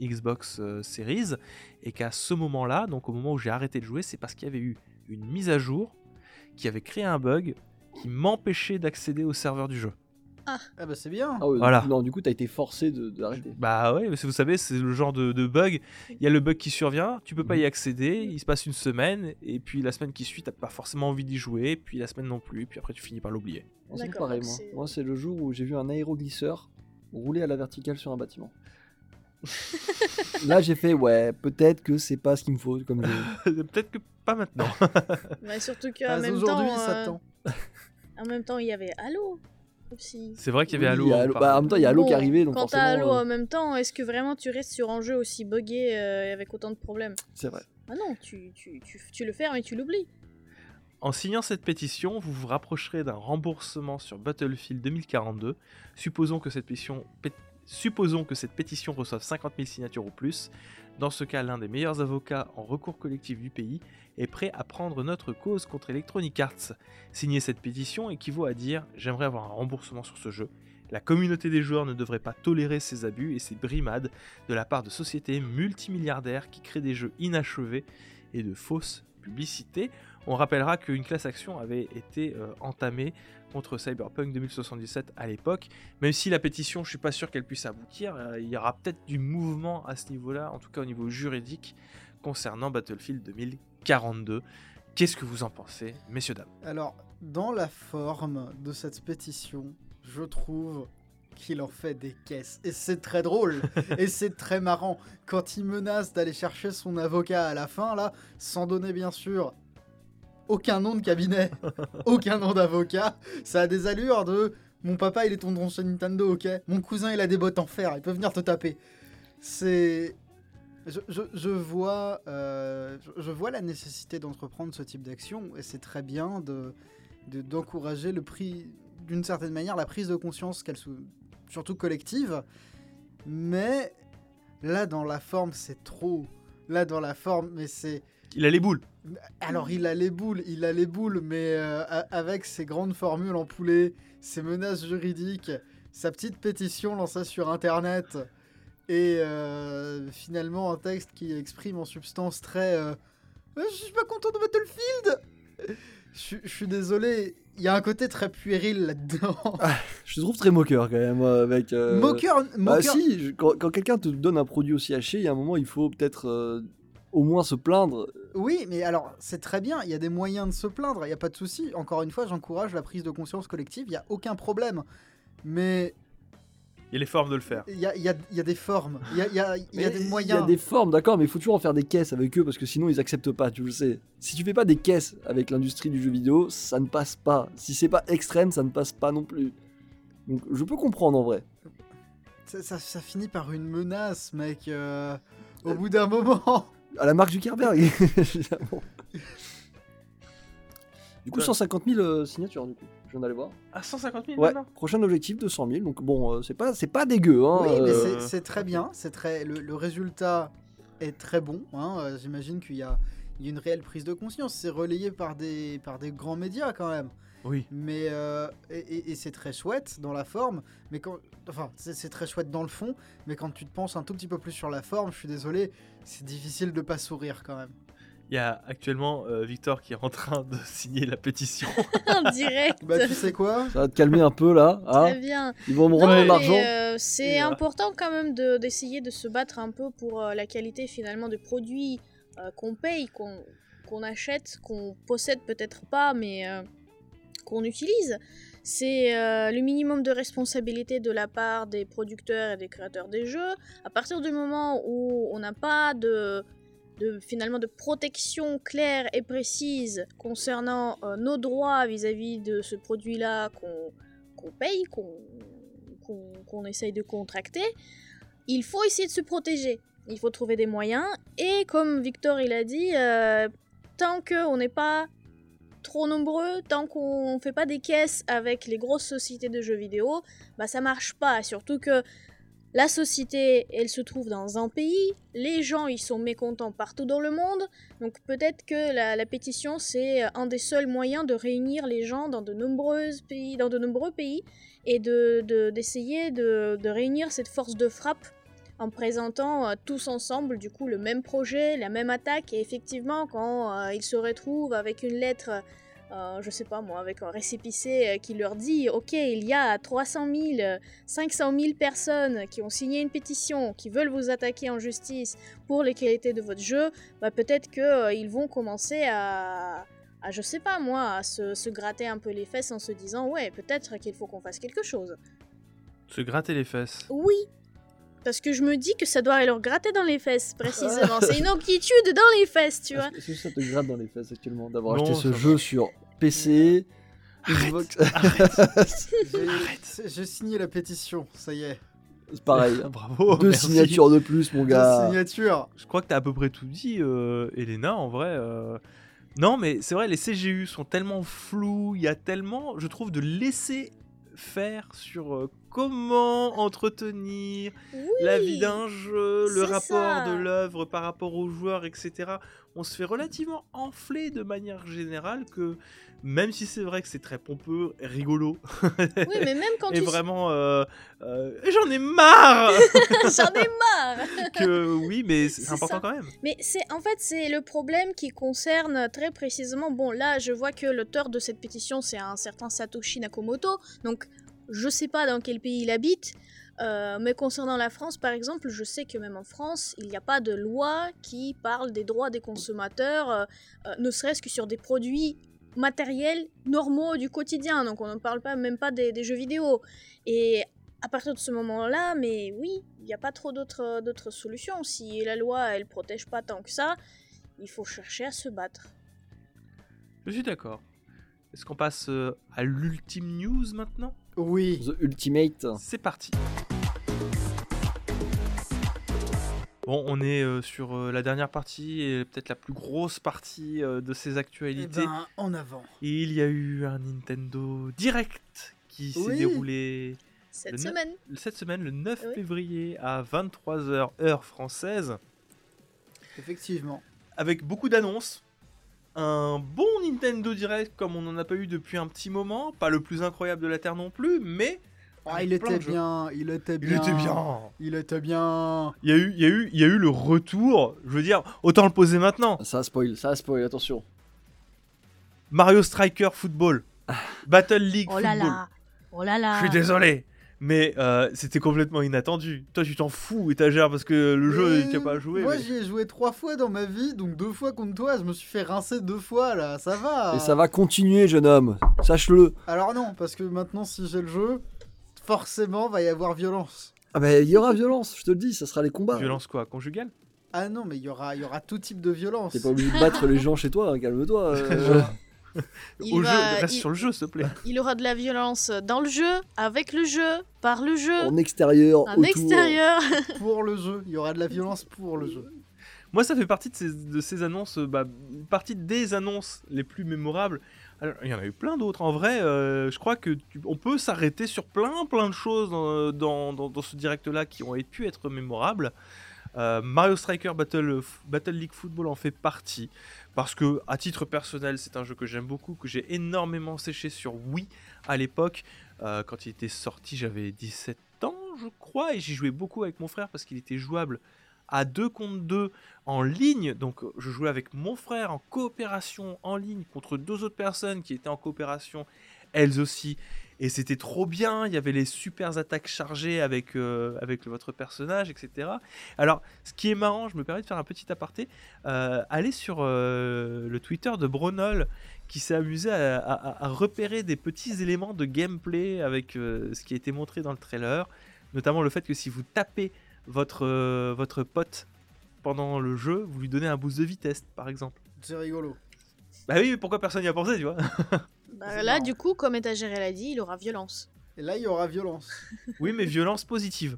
Xbox euh, Series et qu'à ce moment-là, donc au moment où j'ai arrêté de jouer, c'est parce qu'il y avait eu une mise à jour qui avait créé un bug qui m'empêchait d'accéder au serveur du jeu. Ah bah c'est bien. Ah ouais, Voilà. Non, du coup, t'as été forcé de- d'arrêter. Bah ouais, parce que vous savez, c'est le genre de, de bug. Il y a le bug qui survient, tu peux pas y accéder, il se passe une semaine, et puis la semaine qui suit, t'as pas forcément envie d'y jouer, puis la semaine non plus, puis après tu finis par l'oublier. Moi, C'est pareil, moi. Moi, c'est le jour où j'ai vu un aéroglisseur rouler à la verticale sur un bâtiment. Là, j'ai fait, ouais, peut-être que c'est pas ce qu'il me faut comme jeu. Peut-être que pas maintenant. Mais surtout qu'en même aujourd'hui, temps, euh, en même temps, il y avait Halo aussi. C'est vrai qu'il y avait Halo. Bah, en même temps, il y a Halo qui arrivé, donc Quand t'as. Halo euh, en même temps, est-ce que vraiment tu restes sur un jeu aussi buggé euh, avec autant de problèmes? C'est vrai. Ah non, tu, tu, tu, tu le fermes et tu l'oublies. En signant cette pétition, vous vous rapprocherez d'un remboursement sur Battlefield 2042. Supposons que cette pétition, pét- supposons que cette pétition reçoive 50 000 signatures ou plus. Dans ce cas, l'un des meilleurs avocats en recours collectif du pays est prêt à prendre notre cause contre Electronic Arts. Signer cette pétition équivaut à dire J'aimerais avoir un remboursement sur ce jeu. La communauté des joueurs ne devrait pas tolérer ces abus et ces brimades de la part de sociétés multimilliardaires qui créent des jeux inachevés et de fausses publicités. On rappellera qu'une classe action avait été euh, entamée contre Cyberpunk 2077 à l'époque. Même si la pétition, je suis pas sûr qu'elle puisse aboutir, euh, il y aura peut-être du mouvement à ce niveau-là, en tout cas au niveau juridique, concernant Battlefield 2042. Qu'est-ce que vous en pensez, messieurs, dames? Alors, dans la forme de cette pétition, je trouve qu'il en fait des caisses. Et c'est très drôle. et c'est très marrant. Quand il menace d'aller chercher son avocat à la fin, là, sans donner bien sûr aucun nom de cabinet, aucun nom d'avocat, ça a des allures de mon papa il est ton chez Nintendo, ok Mon cousin il a des bottes en fer, il peut venir te taper. C'est. Je, je- je vois, euh, je, je vois la nécessité d'entreprendre ce type d'action et c'est très bien de de- d'encourager le prix d'une certaine manière la prise de conscience qu'elle surtout collective mais là dans la forme c'est trop là dans la forme mais c'est Il a les boules. Alors il a les boules il a les boules mais euh, avec ses grandes formules en poulet ses menaces juridiques sa petite pétition lancée sur internet et euh, finalement un texte qui exprime en substance très euh, je suis pas content de Battlefield je, suis- je suis désolé il y a un côté très puéril là-dedans Je te trouve très moqueur quand même, avec. euh, moqueur, Bah si, je- quand, quand quelqu'un te donne un produit aussi haché, il y a un moment, il faut peut-être euh, au moins se plaindre. Oui, mais alors, c'est très bien, il y a des moyens de se plaindre, il n'y a pas de souci. Encore une fois, j'encourage la prise de conscience collective, il n'y a aucun problème. Mais Il y a les formes de le faire. il y a, il y a- il y a des formes, il y a, y a- il y a des Il moyens. y a des formes, d'accord, mais il faut toujours en faire des caisses avec eux parce que sinon ils acceptent pas, tu le sais. Si tu fais pas des caisses avec l'industrie du jeu vidéo, ça ne passe pas. Si c'est pas extrême, ça ne passe pas non plus. Donc je peux comprendre en vrai. Ça, ça- ça finit par une menace, mec. euh, au bout d'un moment. À la marque Zuckerberg. Du coup, Ouais. 150 000 euh, signatures, du coup. Je viens d'aller voir. À 150 000 Ouais, maintenant prochain objectif 200 000. Donc bon, euh, c'est pas, c'est pas dégueu. Hein, oui, mais euh, c'est- c'est très bien. C'est très le, le résultat est très bon. hein, J'imagine qu'il y a, il y a une réelle prise de conscience. C'est relayé par des, par des grands médias quand même. Oui. Mais euh, et, et- et c'est très chouette dans la forme, mais quand, enfin, c'est très chouette dans le fond, mais quand tu te penses un tout petit peu plus sur la forme, je suis désolé, c'est difficile de pas sourire quand même. Il y a actuellement euh, Victor qui est en train de signer la pétition. en direct. Bah tu sais quoi? Ça va te calmer un peu là. hein? Très bien. Ils vont me rendre mon argent. euh, c'est important quand même de- d'essayer de, se battre un peu pour euh, la qualité finalement des produits euh, qu'on paye, qu'on qu'on achète, qu'on possède peut-être pas, mais euh, qu'on utilise. C'est euh, le minimum de responsabilité de la part des producteurs et des créateurs des jeux. À partir du moment où on n'a pas de, finalement de protection claire et précise concernant euh, nos droits vis-à-vis de ce produit-là qu'on paye, qu'on qu'on essaye de contracter, il faut essayer de se protéger. Il faut trouver des moyens. Et comme Victor il a dit, euh, tant qu'on n'est pas trop nombreux, tant qu'on fait pas des caisses avec les grosses sociétés de jeux vidéo, bah ça marche pas. Surtout que la société, elle se trouve dans un pays, les gens, ils sont mécontents partout dans le monde, donc peut-être que la, pétition, c'est un des seuls moyens de réunir les gens dans de, nombreuses pays, dans de nombreux pays et d'essayer de, d'essayer de, de réunir cette force de frappe en présentant euh, tous ensemble du coup le même projet, la même attaque. Et effectivement quand euh, ils se retrouvent avec une lettre euh, je sais pas moi, avec un récépissé euh, qui leur dit Ok, il y a 300 000, 500 000 personnes qui ont signé une pétition, qui veulent vous attaquer en justice pour les qualités de votre jeu, bah peut-être qu'ils euh, vont commencer à, à, je sais pas moi, à se, se, gratter un peu les fesses en se disant Ouais, peut-être qu'il faut qu'on fasse quelque chose. Se gratter les fesses. Oui, parce que je me dis que ça doit leur gratter dans les fesses, précisément. c'est une inquiétude dans les fesses, tu vois. Est-ce que ça te gratte dans les fesses actuellement d'avoir acheté ce jeu va. sur PC Xbox? Arrête, Arrête. J'ai signé la pétition, ça y est. C'est pareil. Bravo. Deux merci. signatures de plus, mon gars. Deux signatures. Je crois que t'as à peu près tout dit, euh, Elena, en vrai. Euh... Non, mais c'est vrai, les CGU sont tellement flous, il y a tellement, je trouve, de laisser faire sur euh, comment entretenir oui, la vie d'un jeu, le rapport ça. de l'œuvre par rapport aux joueurs, etc. On se fait relativement enfler de manière générale que même si c'est vrai que c'est très pompeux, rigolo. Oui, mais même quand et tu vraiment, euh, euh, j'en ai marre. j'en ai marre. que oui, mais c'est important ça. quand même. Mais c'est en fait c'est le problème qui concerne très précisément. Bon, là, je vois que l'auteur de cette pétition c'est un certain Satoshi Nakamoto, donc je sais pas dans quel pays il habite. Euh, mais concernant la France, par exemple, je sais que même en France, il n'y a pas de loi qui parle des droits des consommateurs, euh, euh, ne serait-ce que sur des produits matériels normaux du quotidien. Donc on ne parle pas même pas des, des, jeux vidéo. Et à partir de ce moment-là, mais oui, il n'y a pas trop d'autres d'autres solutions. Si la loi elle protège pas tant que ça, il faut chercher à se battre. Je suis d'accord. Est-ce qu'on passe euh, à l'ultime news maintenant? Oui. The Ultimate. C'est parti. Bon, on est euh, sur euh, la dernière partie et peut-être la plus grosse partie euh, de ces actualités. Eh ben, en avant. Et il y a eu un Nintendo Direct qui s'est déroulé Cette Le semaine. cette semaine, le 9 Oui. février à 23h heure française, Effectivement. avec beaucoup d'annonces. Un bon Nintendo Direct comme on n'en a pas eu depuis un petit moment, pas le plus incroyable de la Terre non plus, mais Ah, il était bien, il était il bien. était bien. Il était bien. Il y, a eu, il, y a eu, il y a eu le retour, je veux dire, autant le poser maintenant. Ça spoil, ça spoil, attention. Mario Striker Football, Battle League Oh là Football. là. Oh là là. Je suis désolé, mais euh, c'était complètement inattendu. Toi, tu t'en fous, étagère, parce que le jeu, tu n'as pas joué. Moi, mais- j'y ai joué trois fois dans ma vie, donc deux fois contre toi. Je me suis fait rincer deux fois là. Ça va. Et ça va continuer, jeune homme. Sache-le. Alors non, parce que maintenant, si j'ai le jeu, forcément, va y avoir violence. Ah bah, il y aura violence, je te le dis, ça sera les combats. Violence quoi Conjugale? Ah non, mais il y aura, il y aura tout type de violence. T'es pas obligé de battre les gens chez toi, hein, calme-toi. euh. Il Au va- jeu, reste il- sur le jeu, s'il te plaît. Il y aura de la violence dans le jeu, avec le jeu, par le jeu, en extérieur, en autour. extérieur. Pour le jeu, il y aura de la violence pour le jeu. Moi, ça fait partie de ces, de ces annonces, euh, bah, partie des annonces les plus mémorables. Alors, il y en a eu plein d'autres. En vrai, euh, je crois que on peut s'arrêter sur plein, plein de choses dans, ce direct-là qui ont pu être mémorables. Euh, Mario Striker Battle, Battle League Football en fait partie parce que, à titre personnel, c'est un jeu que j'aime beaucoup, que j'ai énormément séché sur Wii à l'époque. Euh, quand il était sorti, j'avais 17 ans, je crois, et j'y jouais beaucoup avec mon frère parce qu'il était jouable à 2 contre 2 en ligne. Donc euh, je jouais avec mon frère en coopération en ligne contre deux autres personnes qui étaient en coopération elles aussi. Et c'était trop bien, il y avait les super attaques chargées avec, euh, avec votre personnage, etc. Alors, ce qui est marrant, je me permets de faire un petit aparté, euh, allez sur le Twitter de Bronol, qui s'est amusé à, à- repérer des petits éléments de gameplay avec ce qui a été montré dans le trailer, notamment le fait que si vous tapez votre, euh, votre pote pendant le jeu, vous lui donnez un boost de vitesse, par exemple. C'est rigolo. Bah oui, mais pourquoi personne n'y a pensé, tu vois Bah, là, marrant. du coup, comme étagère elle a dit, il aura violence. Et là, il y aura violence. Oui, mais violence positive.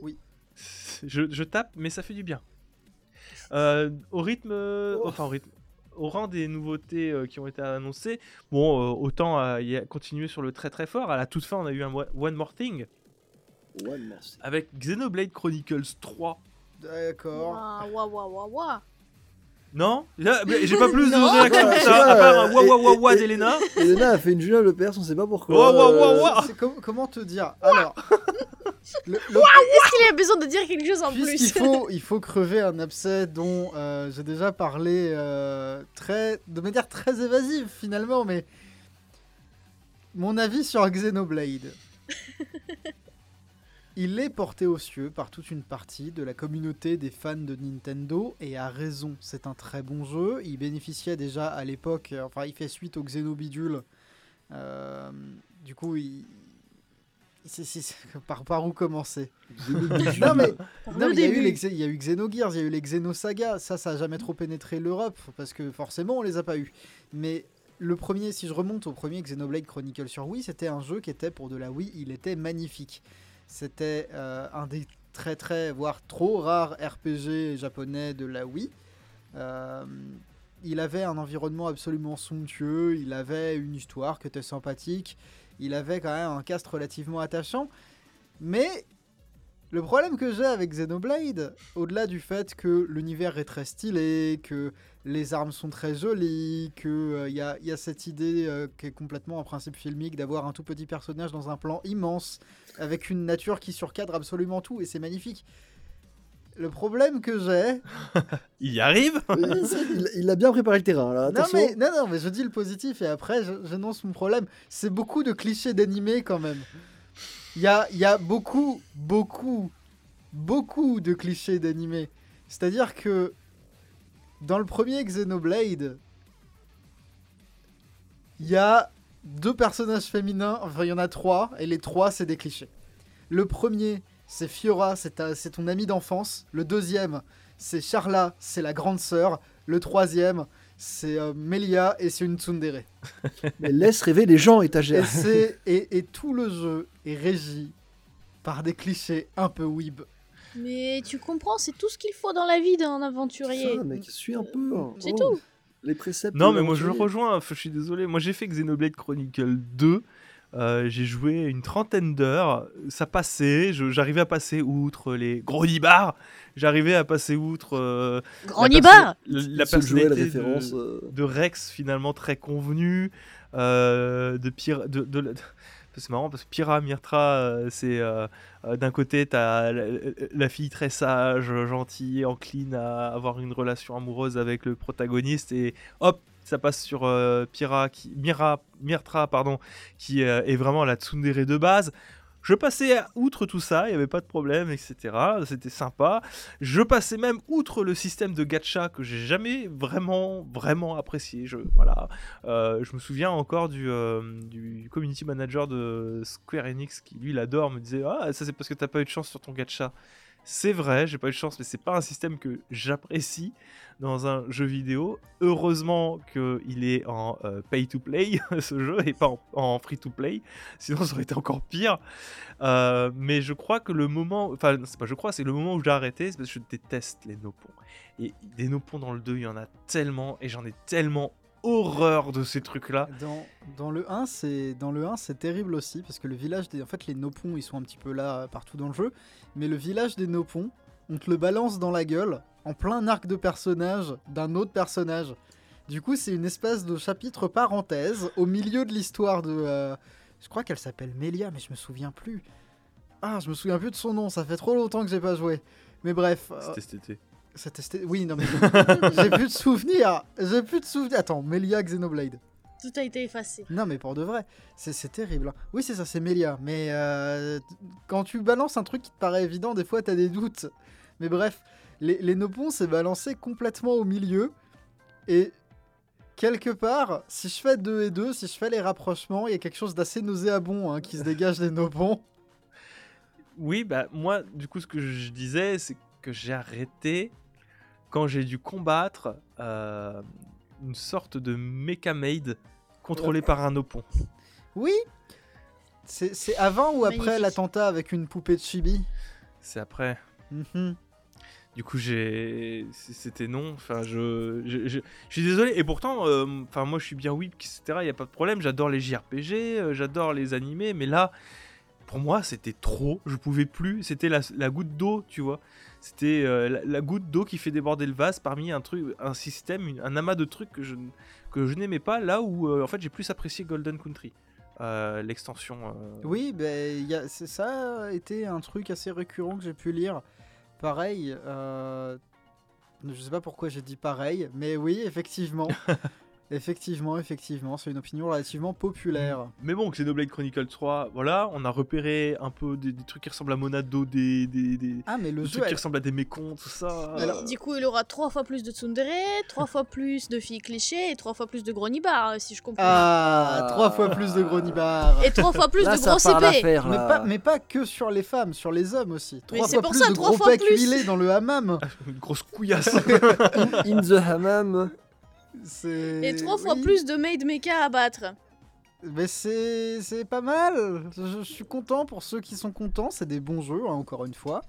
Oui. Je, je tape, mais ça fait du bien. Euh, au rythme. euh, Oh. Enfin, au rythme. Au rang des nouveautés euh, qui ont été annoncées, bon, euh, autant euh, y a- continuer sur le très très fort. À la toute fin, on a eu un One More Thing. Avec Xenoblade Chronicles 3. D'accord. Waouh, waouh, waouh, waouh. Non? J'ai pas plus de Non. réactions que ça, à part un wa wa wa wa d'Elena. Elena a fait une Julien Lepers, on sait pas pourquoi. Euh, wow. C'est com- comment te dire? Alors, le- le- Est-ce qu'il a besoin de dire quelque chose en plus? faut, il faut crever un abcès dont euh, j'ai déjà parlé euh, très, de manière très évasive finalement, mais mon avis sur Xenoblade. Il est porté aux cieux par toute une partie de la communauté des fans de Nintendo et a raison, c'est un très bon jeu. Il bénéficiait déjà à l'époque, enfin il fait suite au Xenobidule. Euh, du coup, il... par, par où commencer? Non mais il y, y a eu Xenogears, il y a eu les Xenosaga. Ça, ça a jamais trop pénétré l'Europe parce que forcément, on les a pas eu. Mais le premier, si je remonte au premier Xenoblade Chronicle sur Wii, c'était un jeu qui était pour de la Wii, il était magnifique. C'était euh, un des très très, voire trop rares RPG japonais de la Wii. Euh, il avait un environnement absolument somptueux, il avait une histoire qui était sympathique, il avait quand même un cast relativement attachant. Mais le problème que j'ai avec Xenoblade, au-delà du fait que l'univers est très stylé, que les armes sont très jolies, qu'il y, a, y a cette idée euh, qui est complètement un principe filmique d'avoir un tout petit personnage dans un plan immense, avec une nature qui surcadre absolument tout, et c'est magnifique. Le problème que j'ai... Il y arrive il, il a bien préparé le terrain là. Non mais, non, non, mais je dis le positif, et après j'énonce mon problème. C'est beaucoup de clichés d'animé quand même. Il y a, beaucoup, beaucoup, beaucoup de clichés d'animé. C'est-à-dire que dans le premier Xenoblade, il y a deux personnages féminins, enfin il y en a trois, et les trois c'est des clichés. Le premier, c'est Fiora, c'est ton ami d'enfance. Le deuxième, c'est Charla, c'est la grande sœur. Le troisième, c'est euh, Melia et c'est une tsundere. Mais laisse rêver les gens, Et, étagère. c'est- et, et tout le jeu est régi par des clichés un peu weeb. Mais tu comprends, c'est tout ce qu'il faut dans la vie d'un aventurier. Ça, mec, suis un peu. hein. C'est Oh, tout. Les préceptes. Non, mais moi je le rejoins, je suis désolé. Moi j'ai fait Xenoblade Chronicle 2. Euh, j'ai joué une trentaine d'heures, ça passait, j'arrivais à passer outre les gros nibards, j'arrivais à passer outre euh, Grand la Nibar perso- la jouait la personnalité référence. de, euh, de Rex finalement très convenue, euh, de pire, de, de, de- c'est marrant parce que Pyra Myrtra, c'est euh, d'un côté t'as la, la fille très sage, gentille, encline à avoir une relation amoureuse avec le protagoniste et hop ça passe sur euh, qui Myra Myrtra pardon qui euh, est vraiment la tsundere de base. Je passais outre tout ça, il n'y avait pas de problème, etc. C'était sympa. Je passais même outre le système de gacha que j'ai jamais vraiment, vraiment apprécié. Je, voilà. Euh, je me souviens encore du, euh, du community manager de Square Enix qui, lui, l'adore, me disait Ah, ça c'est parce que t'as pas eu de chance sur ton gacha. C'est vrai, j'ai pas eu de chance, mais c'est pas un système que j'apprécie dans un jeu vidéo. Heureusement qu'il est en euh, pay to play, ce jeu, et pas en, free to play. Sinon, ça aurait été encore pire. Euh, mais je crois que le moment, enfin, c'est pas je crois, c'est le moment où j'ai arrêté, parce que je déteste les nopons. Et des nopons dans le 2, il y en a tellement, et j'en ai tellement horreur de ces trucs-là. Dans, dans le 1, c'est dans le 1, c'est terrible aussi parce que le village des en fait les nopons, ils sont un petit peu là euh, partout dans le jeu, mais le village des nopons, on te le balance dans la gueule en plein arc de personnage d'un autre personnage. Du coup, c'est une espèce de chapitre parenthèse au milieu de l'histoire de euh, je crois qu'elle s'appelle Melia mais je me souviens plus. Ah, je me souviens plus de son nom, ça fait trop longtemps que j'ai pas joué. Mais bref, euh, C'était cet été. C'était oui, non mais j'ai plus de souvenirs. J'ai plus de souvenirs. Attends, Melia Xenoblade. Tout a été effacé. Non, mais pour de vrai, c'est c'est terrible. hein. Oui, c'est ça, c'est Melia. Mais euh, quand tu balances un truc qui te paraît évident, des fois, t'as des doutes. Mais bref, les, les nopons, c'est balancé complètement au milieu. Et quelque part, si je fais 2 et 2, si je fais les rapprochements, il y a quelque chose d'assez nauséabond hein, qui se dégage des nopons. Oui, bah moi, du coup, ce que je disais, c'est que j'ai arrêté quand j'ai dû combattre euh, une sorte de mecha maid contrôlé par un opon. Oui C'est avant ou après l'attentat avec une poupée de chibi? C'est après. Mhm. Du coup, j'ai, c'était non. Enfin, je, je, je- je suis désolé. Et pourtant, euh, enfin, moi, je suis bien whip, etc. Il y a pas de problème. J'adore les JRPG, euh, j'adore les animés, mais là, pour moi, c'était trop. Je pouvais plus. C'était la, la goutte d'eau, tu vois. C'était euh, la, la goutte d'eau qui fait déborder le vase parmi un truc, un système, une- un amas de trucs que je, que je n'aimais pas. Là où, euh, en fait, j'ai plus apprécié Golden Country, euh, l'extension. Oui, ben, il y a- c'est- ça a été un truc assez récurrent que j'ai pu lire. Pareil, je sais pas pourquoi j'ai dit pareil, mais oui, effectivement. effectivement, effectivement, c'est une opinion relativement populaire. Mais bon, Xenoblade Chronicle 3, voilà, on a repéré un peu des, des trucs qui ressemblent à Monado, des, des, des- Ah, mais le des jeu, trucs qui ressemblent à des mécons, tout ça. Alors, Du coup, il aura trois fois plus de tsundere, trois fois plus de filles clichés et trois fois plus de gros nibards, si je comprends. Ah, Ah. trois fois plus de gros nibards. Et trois fois plus Là, de gros CP. Mais pas, mais pas que sur les femmes, sur les hommes aussi. Mais Trois c'est fois pour plus ça, de trois gros fois pecs plus. huilés dans le hammam. Une grosse couillasse. In the hammam. Et trois fois oui. plus de maid mecha à battre. Mais c'est c'est pas mal. Je, je suis content pour ceux qui sont contents. C'est des bons jeux, hein, encore une fois.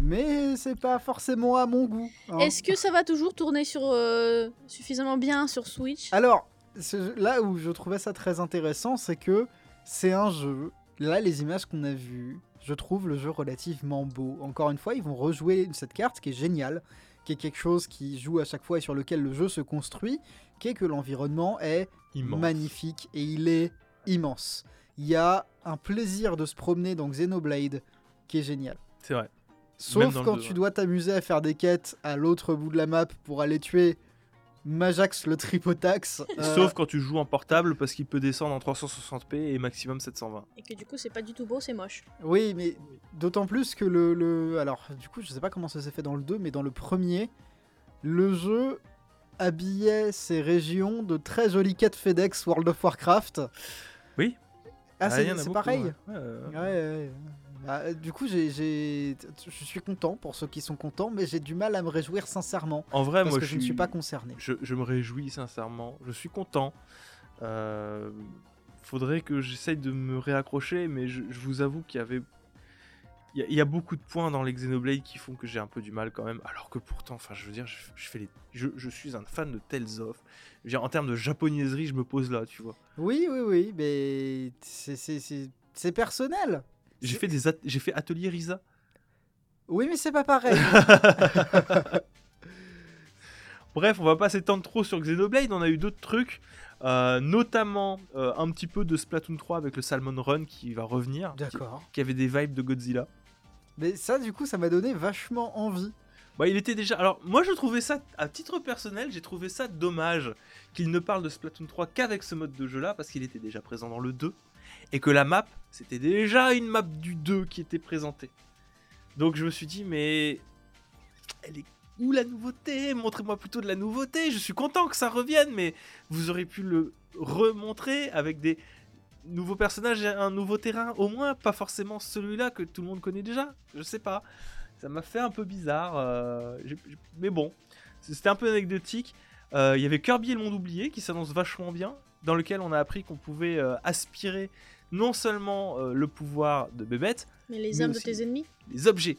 Mais c'est pas forcément à mon goût. hein. Est-ce que ça va toujours tourner sur euh, suffisamment bien sur Switch? Alors, ce- là où je trouvais ça très intéressant, c'est que c'est un jeu. Là, les images qu'on a vues, je trouve le jeu relativement beau. Encore une fois, ils vont rejouer cette carte qui est géniale, qui est quelque chose qui joue à chaque fois et sur lequel le jeu se construit, qui est que l'environnement est Immense. magnifique et il est immense. Il y a un plaisir de se promener dans Xenoblade qui est génial. C'est vrai. Sauf quand tu dois t'amuser à faire des quêtes à l'autre bout de la map pour aller tuer Majax le Tripotax. Euh, Sauf quand tu joues en portable parce qu'il peut descendre en 360p et maximum 720. Et que du coup, c'est pas du tout beau, c'est moche. Oui, mais d'autant plus que le, le- Alors, du coup, je sais pas comment ça s'est fait dans le 2, mais dans le premier, le jeu habillait ces régions de très jolies quêtes FedEx World of Warcraft. Oui. Ah, Ah, c'est pareil ouais. Ouais, ouais, Bah, du coup, j'ai, j'ai- je suis content pour ceux qui sont contents, mais j'ai du mal à me réjouir sincèrement. En vrai, Parce moi que je, ne suis pas concerné. je, je me réjouis sincèrement. Je suis content. Euh, faudrait que j'essaye de me réaccrocher, mais je, je vous avoue qu'il y avait. Il y, a- il y a beaucoup de points dans les Xenoblade qui font que j'ai un peu du mal quand même. Alors que pourtant, enfin, je veux dire, je, je fais les, je, je suis un fan de Tales of. Je veux dire, en termes de japonaiserie, je me pose là, tu vois. Oui, oui, oui, mais c'est, c'est, c'est, c'est personnel. J'ai fait des, at- j'ai fait atelier Risa. Oui, mais c'est pas pareil. Bref, on va pas s'étendre trop sur Xenoblade, on a eu d'autres trucs, euh, notamment euh, un petit peu de Splatoon 3 avec le Salmon Run qui va revenir, qui, D'accord. qui avait des vibes de Godzilla. Mais ça, du coup, ça m'a donné vachement envie. Bah, il était déjà. Alors, moi, je trouvais ça, à titre personnel, j'ai trouvé ça dommage qu'il ne parle de Splatoon 3 qu'avec ce mode de jeu-là, parce qu'il était déjà présent dans le 2, et que la map, c'était déjà une map du 2 qui était présentée. Donc, je me suis dit, mais. Elle est où la nouveauté? Montrez-moi plutôt de la nouveauté. Je suis content que ça revienne, mais vous aurez pu le remontrer avec des nouveaux personnages et un nouveau terrain, au moins, pas forcément celui-là que tout le monde connaît déjà. Je sais pas ça m'a fait un peu bizarre. euh, mais bon, c'était un peu anecdotique. Euh, Il y avait Kirby et le monde oublié qui s'annonce vachement bien, dans lequel on a appris qu'on pouvait euh, aspirer non seulement euh, le pouvoir de Bébête, Mais les Mais âmes de tes ennemis les objets.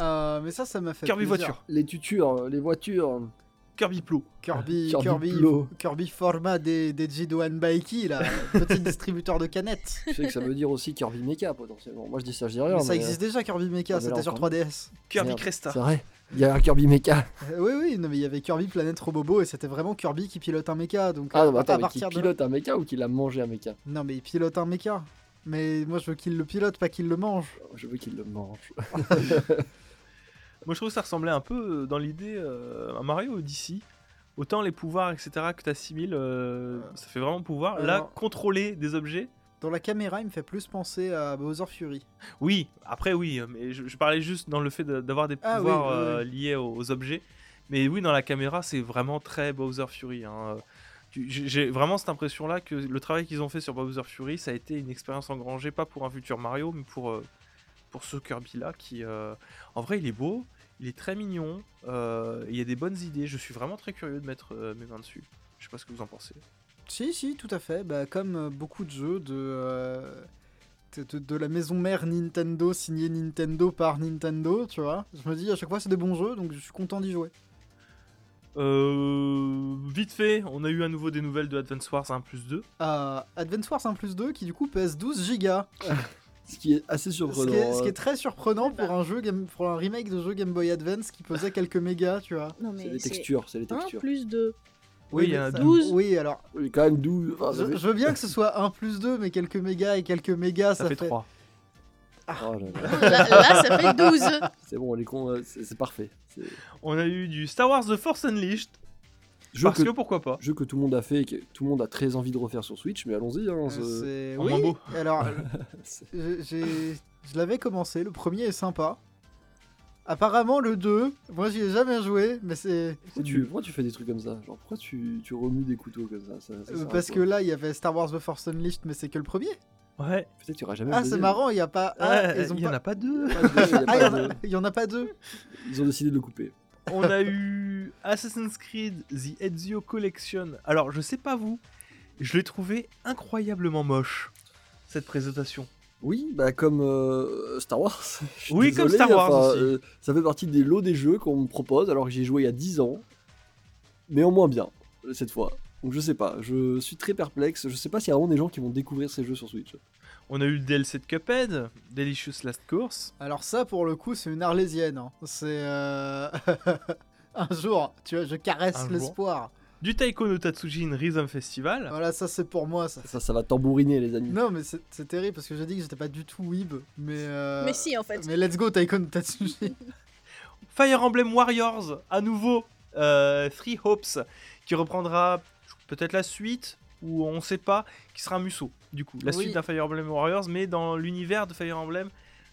Euh, mais ça, ça m'a fait Kirby plaisir. voiture, Les tutures, les voitures. Kirby Plo. Kirby, Kirby Kirby, Plo. Kirby format des, des Jidoan Baiki, là, petit distributeur de canettes. Tu sais que ça veut dire aussi Kirby Mecha potentiellement. Moi je dis ça, je dis rien. Mais ça existe déjà, Kirby Mecha, Ah, c'était sur encore 3DS. Kirby Merde. Cresta. C'est vrai. Il y a un Kirby Mecha. Euh, oui, oui, non, mais il y avait Kirby Planète Robobo et c'était vraiment Kirby qui pilote un mecha. Donc, Ah euh, non, mais à attends, mais qui de là- pilote un mecha ou qui l'a mangé un mecha? Non, mais il pilote un mecha. Mais moi, je veux qu'il le pilote, pas qu'il le mange. Je veux qu'il le mange. Moi je trouve que ça ressemblait un peu euh, dans l'idée euh, à Mario Odyssey. Autant les pouvoirs, etc., que tu assimiles, ça fait vraiment pouvoir. Là, contrôler des objets, Dans la caméra, il me fait plus penser à Bowser Fury. Oui, après oui, mais je, je parlais juste dans le fait de- d'avoir des Ah oui, pouvoirs oui, euh, liés aux, aux objets. Mais oui, dans la caméra, c'est vraiment très Bowser Fury. hein. J'ai vraiment cette impression-là que le travail qu'ils ont fait sur Bowser Fury, ça a été une expérience engrangée, pas pour un futur Mario, mais pour, euh, pour ce Kirby-là qui, euh, en vrai, il est beau, il est très mignon, il y a des bonnes idées. Je suis vraiment très curieux de mettre mes mains dessus. Je sais pas ce que vous en pensez. Si, si, tout à fait. Bah, comme euh, beaucoup de jeux de, euh, de, de- de la maison mère Nintendo, signé Nintendo par Nintendo, tu vois. Je me dis à chaque fois c'est des bons jeux, donc je suis content d'y jouer. Euh, vite fait, on a eu à nouveau des nouvelles de Advance Wars 1 plus 2. Euh, Advance Wars 1 plus 2 qui du coup pèse 12 gigas. Ce qui est assez Ce surprenant. qui, est, ce qui est hein. très surprenant pour Bah. un jeu game, pour un remake de jeu Game Boy Advance qui pesait quelques mégas, tu vois. Non, C'est mais les textures, c'est les 1 textures. plus 2. Oui, il y a ça- 12. Oui, alors, Oui, quand même 12. enfin, ça je, fait- je veux bien que ce soit 1 plus 2, mais quelques mégas et quelques mégas, Ça, ça, fait 3. Oh là là, Là, là, ça fait 12. C'est bon, les cons, euh, c'est parfait. On a eu du Star Wars The Force Unleashed. jeu Parce que, que pourquoi pas jeu que tout le monde a fait et que tout le monde a très envie de refaire sur Switch, mais allons-y. Hein, ce- Euh, oui. moins beau. Alors, je l'avais commencé, le premier est sympa. Apparemment, le 2, moi j'y ai jamais joué, mais c'est. Pourquoi tu, pourquoi tu fais des trucs comme ça? Genre, pourquoi tu, tu remues des couteaux comme ça, ça, ça euh, Parce que là, il y avait Star Wars The Force Unleashed, mais c'est que le premier. Ouais. Peut-être qu'il y aura jamais Ah, c'est marrant, il y a pas. Ah, Ouais, ils ont il y en a pas deux. Ah, pas il y en de- a- il y en a pas deux. Ils ont décidé de le couper. On a eu Assassin's Creed The Ezio Collection. Alors, je sais pas vous, je l'ai trouvé incroyablement moche, cette présentation. Oui, bah comme euh, Star Wars. Oui, comme Star Wars enfin, aussi. euh, ça fait partie des lots des jeux qu'on me propose alors que j'y ai joué il y a 10 ans. Mais en moins bien, cette fois. Donc je sais pas, je suis très perplexe. Je sais pas s'il y a vraiment des gens qui vont découvrir ces jeux sur Switch. On a eu le DLC de Cuphead, Delicious Last Course. Alors, ça, pour le coup, c'est une arlésienne. hein. C'est. euh, Un jour, tu vois, je caresse l'espoir. Du Taiko no Tatsujin Rhythm Festival. Voilà, ça, c'est pour moi, ça. Ça, ça va tambouriner les amis. Non, mais c'est terrible parce que j'ai dit que j'étais pas du tout weeb, mais. euh, Mais si, en fait. Mais let's go, Taikon Tatsushi. Fire Emblem Warriors, à nouveau, euh, Three Hopes, qui reprendra peut-être la suite, ou on sait pas, qui sera Musso, du coup. La Oui. suite d'un Fire Emblem Warriors, mais dans l'univers de Fire Emblem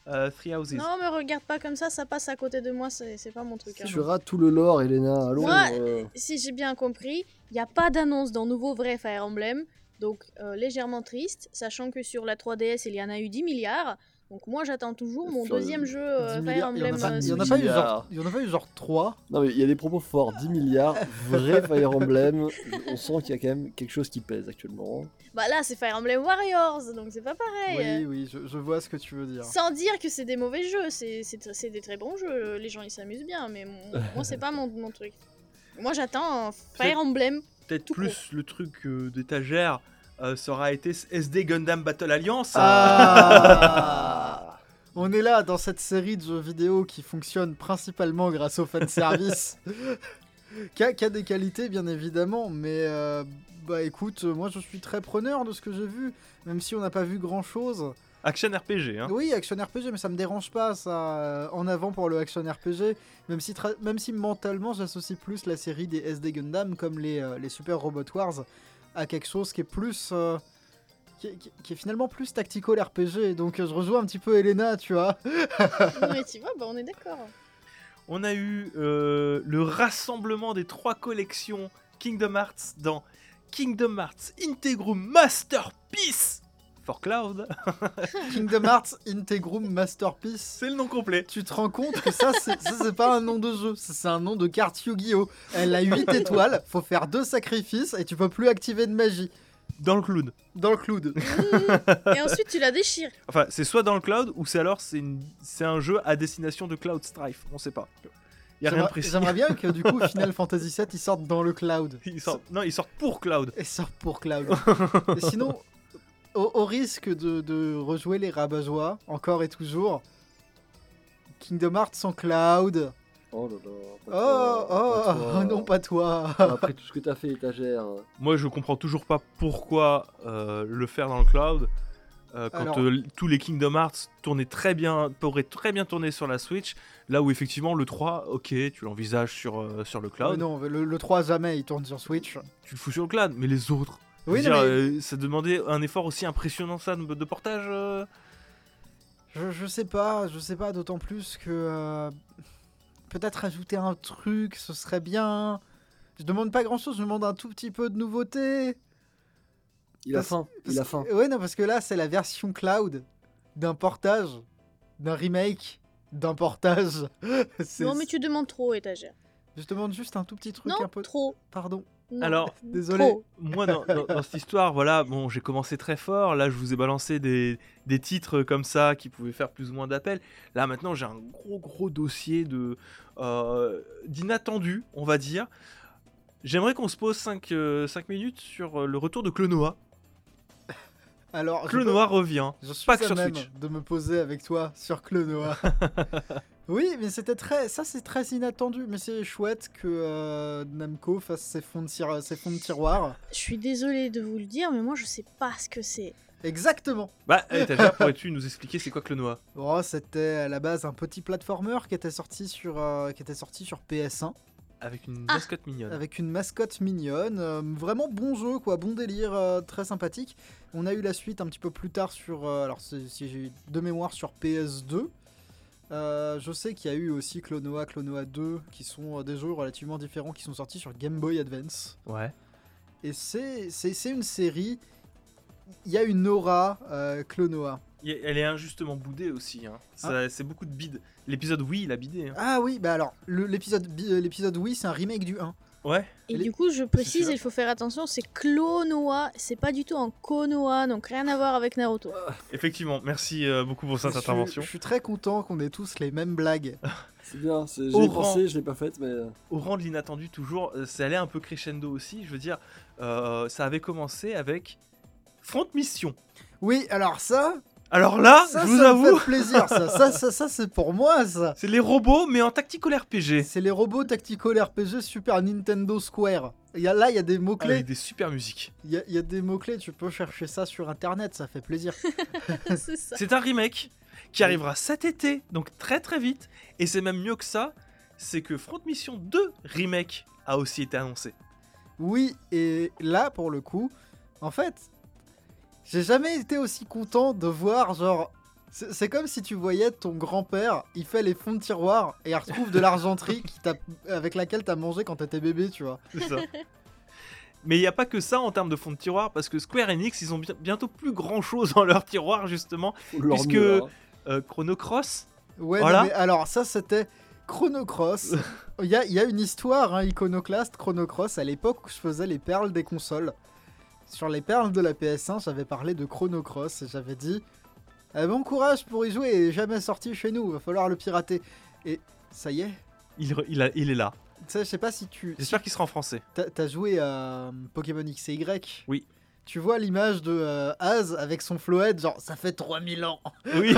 euh, Three Houses. Non, me regarde pas comme ça, ça passe à côté de moi, c'est c'est pas mon truc. hein. Tu rates tout le lore, Elena. Allons. Moi, euh, Si j'ai bien compris, il n'y a pas d'annonce dans nouveau vrai Fire Emblem, donc euh, légèrement triste, sachant que sur la 3DS il y en a eu 10 milliards. Donc moi j'attends toujours mon Sur deuxième jeu euh, 10 Fire milliards, il y en a Emblem. pas- euh, il y en a pas eu genre- il y en a pas eu genre 3. Non mais il y a des propos forts, 10 milliards, vrai Fire Emblem. On sent qu'il y a quand même quelque chose qui pèse actuellement. Bah là c'est Fire Emblem Warriors, donc c'est pas pareil. Oui, oui, je, je vois ce que tu veux dire. Sans dire que c'est des mauvais jeux, c'est des très bons jeux, les gens ils s'amusent bien, mais mon- moi c'est pas mon, mon truc. Moi j'attends Fire Emblem. Peut-être plus le truc euh, d'étagère, euh, ça aura été SD Gundam Battle Alliance. Ah On est là dans cette série de jeux vidéo qui fonctionne principalement grâce au fanservice. qui, a, qui a des qualités bien évidemment, mais euh, bah écoute, moi je suis très preneur de ce que j'ai vu, même si on n'a pas vu grand chose. Action RPG, hein. Oui, action RPG, mais ça me dérange pas ça. euh, En avant pour le action RPG, même si, tra- même si mentalement j'associe plus la série des SD Gundam comme les, euh, les Super Robot Wars à quelque chose qui est plus. euh, qui, est- qui- qui est finalement plus tactical RPG. Donc euh, je rejoins un petit peu Elena, tu vois. mais tu vois, bah on est d'accord. On a eu euh, le rassemblement des trois collections Kingdom Hearts dans Kingdom Hearts Integrum Masterpiece for Cloud. Kingdom Hearts Integrum Masterpiece. C'est le nom complet. Tu te rends compte que ça, c'est ça, c'est pas un nom de jeu, c'est un nom de carte Yu-Gi-Oh! Elle a 8 étoiles, faut faire deux sacrifices et tu peux plus activer de magie. Dans le cloud. Dans le cloud. Et ensuite tu la déchires. Enfin, c'est soit dans le cloud ou c'est alors c'est une- c'est un jeu à destination de Cloud Strife. On sait pas. Il y a rien de J'aimerais précis. j'aimerais bien que du coup Final Fantasy VII ils sortent dans le cloud. Ils sortent- Non, ils sortent pour Cloud. Et sortent pour cloud. et sinon, au, au risque de, de rejouer les rabat-joie, encore et toujours, Kingdom Hearts sans cloud. Oh là là. Oh, oh, oh, non, pas toi. Après tout ce que t'as fait, étagère. Moi, je comprends toujours pas pourquoi euh, le faire dans le cloud. euh, quand Alors- euh, tous les Kingdom Hearts tournaient très bien, pourraient très bien tourner sur la Switch, là où effectivement le 3, ok, tu l'envisages sur, euh, sur le Oh cloud, non, le, le 3 jamais, il tourne sur Switch. tu le fous sur le cloud, mais les autres, Oui, dire, mais euh, ça demandait un effort aussi impressionnant ça de, de portage. euh. je, je sais pas, je sais pas, d'autant plus que euh, peut-être ajouter un truc, ce serait bien. Je demande pas grand chose, je demande un tout petit peu de nouveauté. Il a Parce- faim, il a Parce- faim. Ouais, non, parce que là, c'est la version cloud d'un portage, d'un remake, d'un portage. Non mais tu demandes trop étagère. Je demande juste un tout petit truc Non, un peu. trop. Pardon. Non, Alors, Désolé. trop. Moi, dans, dans- dans cette histoire, voilà, bon, j'ai commencé très fort. Là, je vous ai balancé des, des titres comme ça qui pouvaient faire plus ou moins d'appels. Là, maintenant, j'ai un gros, gros dossier de euh, d'inattendu, on va dire. J'aimerais qu'on se pose 5, minutes sur euh, le retour de Clonoa. Alors, Clonoa revient. je suis pas que sur même Switch. de me poser avec toi sur Clonoa. oui, mais c'était très, ça c'est très inattendu, mais c'est chouette que euh, Namco fasse ses fonds de, tir- ses fonds de tiroir. Je suis désolée de vous le dire, mais moi je sais pas ce que c'est. Exactement. Bah, eh, Taja, pourrais-tu nous expliquer c'est quoi Clonoa Oh, c'était à la base un petit platformer qui était sorti sur, euh, qui était sorti sur PS1 Avec une Ah. mascotte mignonne. avec une mascotte mignonne. euh, vraiment bon jeu, quoi, bon délire, euh, très sympathique. On a eu la suite un petit peu plus tard sur, euh, alors si j'ai de mémoire sur PS2. Euh, je sais qu'il y a eu aussi Clonoa, Clonoa 2, qui sont euh, des jeux relativement différents qui sont sortis sur Game Boy Advance. Ouais. Et c'est c'est- c'est une série. Il y a une aura euh, Clonoa. Elle est injustement boudée aussi. Hein. Ça- C'est beaucoup de bide. L'épisode, oui, il a bidé. hein. Ah oui, bah alors, l'épisode oui, c'est un remake du 1. Ouais. Et du coup, je précise, il faut faire attention, c'est Clonoa, c'est pas du tout en Konoa, donc rien à voir avec Naruto. Effectivement, merci euh, beaucoup pour cette Je suis- intervention. Je suis très content qu'on ait tous les mêmes blagues. C'est bien, c'est- j'ai Au pensé, je l'ai pas faite, mais. euh, Au rang de l'inattendu, toujours, euh, c'est allé un peu crescendo aussi. Je veux dire, euh, ça avait commencé avec Front Mission. Oui, alors ça, Alors là, ça, je vous ça me avoue, fait plaisir. Ça, ça, ça, ça, c'est pour moi, ça. c'est les robots, mais en tactical RPG. C'est les robots tactical RPG Super Nintendo Square. Il y a, là, il y a des mots-clés. Avec des super musiques. Il y, y a des mots-clés, tu peux chercher ça sur internet, ça fait plaisir. c'est ça. C'est un remake qui arrivera cet été, donc très très vite. Et c'est même mieux que ça, c'est que Front Mission 2 remake a aussi été annoncé. Oui, et là, pour le coup, en fait, j'ai jamais été aussi content de voir, genre. C'est comme si tu voyais ton grand-père, il fait les fonds de tiroir et il retrouve de l'argenterie qui t'a- avec laquelle t'as mangé quand t'étais bébé, tu vois. C'est ça. Mais il n'y a pas que ça en termes de fond de tiroir, parce que Square Enix, ils ont bi- bientôt plus grand chose dans leur tiroir, justement. leur Puisque- mieux, là. Euh, Chrono Cross, Ouais, Voilà. non, mais alors ça c'était Chrono Cross. Il y y a une histoire, hein, Iconoclast, Chrono Cross, à l'époque où je faisais les perles des consoles. Sur les perles de la PS1, j'avais parlé de Chrono Cross et j'avais dit Eh, Bon courage pour y jouer, il est jamais sorti chez nous, va falloir le pirater. Et ça y est. il, re- il, a- il est là. Je sais pas si tu. J'espère qu'il sera en français. T'as t'as joué à euh, Pokémon X et Y? Oui. Tu vois l'image de euh, Az avec son floette, genre ça fait 3000 ans. Oui,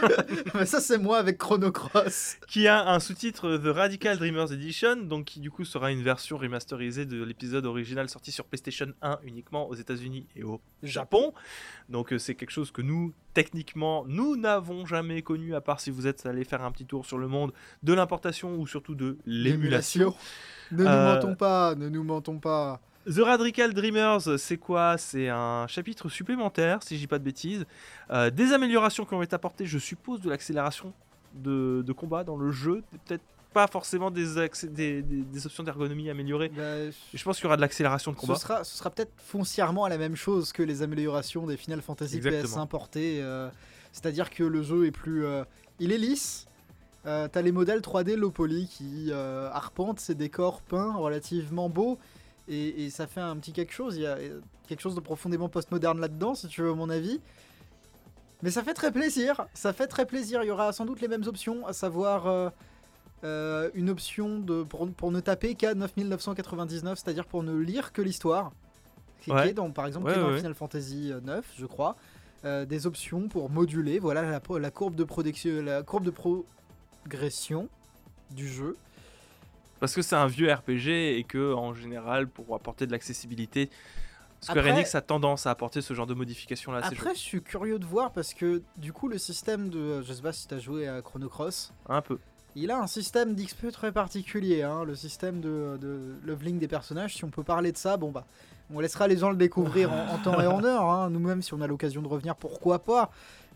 Mais ça c'est moi avec Chrono Cross. qui a un sous-titre The Radical Dreamers Edition, donc qui du coup sera une version remasterisée de l'épisode original sorti sur PlayStation 1 uniquement aux États-Unis et au Japon. Donc euh, c'est quelque chose que nous, techniquement, nous n'avons jamais connu, à part si vous êtes allé faire un petit tour sur le monde de l'importation ou surtout de l'émulation. Ne nous Euh, mentons pas, ne nous mentons pas. The Radical Dreamers, c'est quoi? C'est un chapitre supplémentaire, si je dis pas de bêtises. Euh, des améliorations qui ont été apportées, je suppose, de l'accélération de, de combat dans le jeu. Peut-être pas forcément des, accé- des, des- des options d'ergonomie améliorées. Bah, Je pense qu'il y aura de l'accélération de ce combat. sera, ce sera peut-être foncièrement la même chose que les améliorations des Final Fantasy Exactement. PS1 portées. euh, C'est-à-dire que le jeu est plus. euh, il est lisse. Euh, T'as les modèles 3D low poly qui arpentent ces décors peints relativement beaux. Et, et ça fait un petit quelque chose. Il y a euh, quelque chose de profondément postmoderne là-dedans, si tu veux mon avis. Mais ça fait très plaisir. Ça fait très plaisir. Il y aura sans doute les mêmes options, à savoir. euh, euh, une option de, pour, pour ne taper qu'à 9999, c'est-à-dire pour ne lire que l'histoire. Ouais. dans, par exemple, Ouais, qui est dans ouais. Final Fantasy euh, 9, je crois. Euh, des options pour moduler voilà, la, pro- la courbe de, protection- la courbe de progression du jeu. Parce que c'est un vieux RPG et que, en général, pour apporter de l'accessibilité, Square Après- Enix a tendance à apporter ce genre de modifications-là à ses jeux. Après, je suis curieux de voir parce que du coup, le système de. Je sais pas si tu as joué à Chrono Cross. Un peu. Il a un système d'XP très particulier, hein, le système de, de leveling des personnages. Si on peut parler de ça, bon bah, on laissera les gens le découvrir en, en temps et en heure. hein. Nous-mêmes, si on a l'occasion de revenir, pourquoi pas.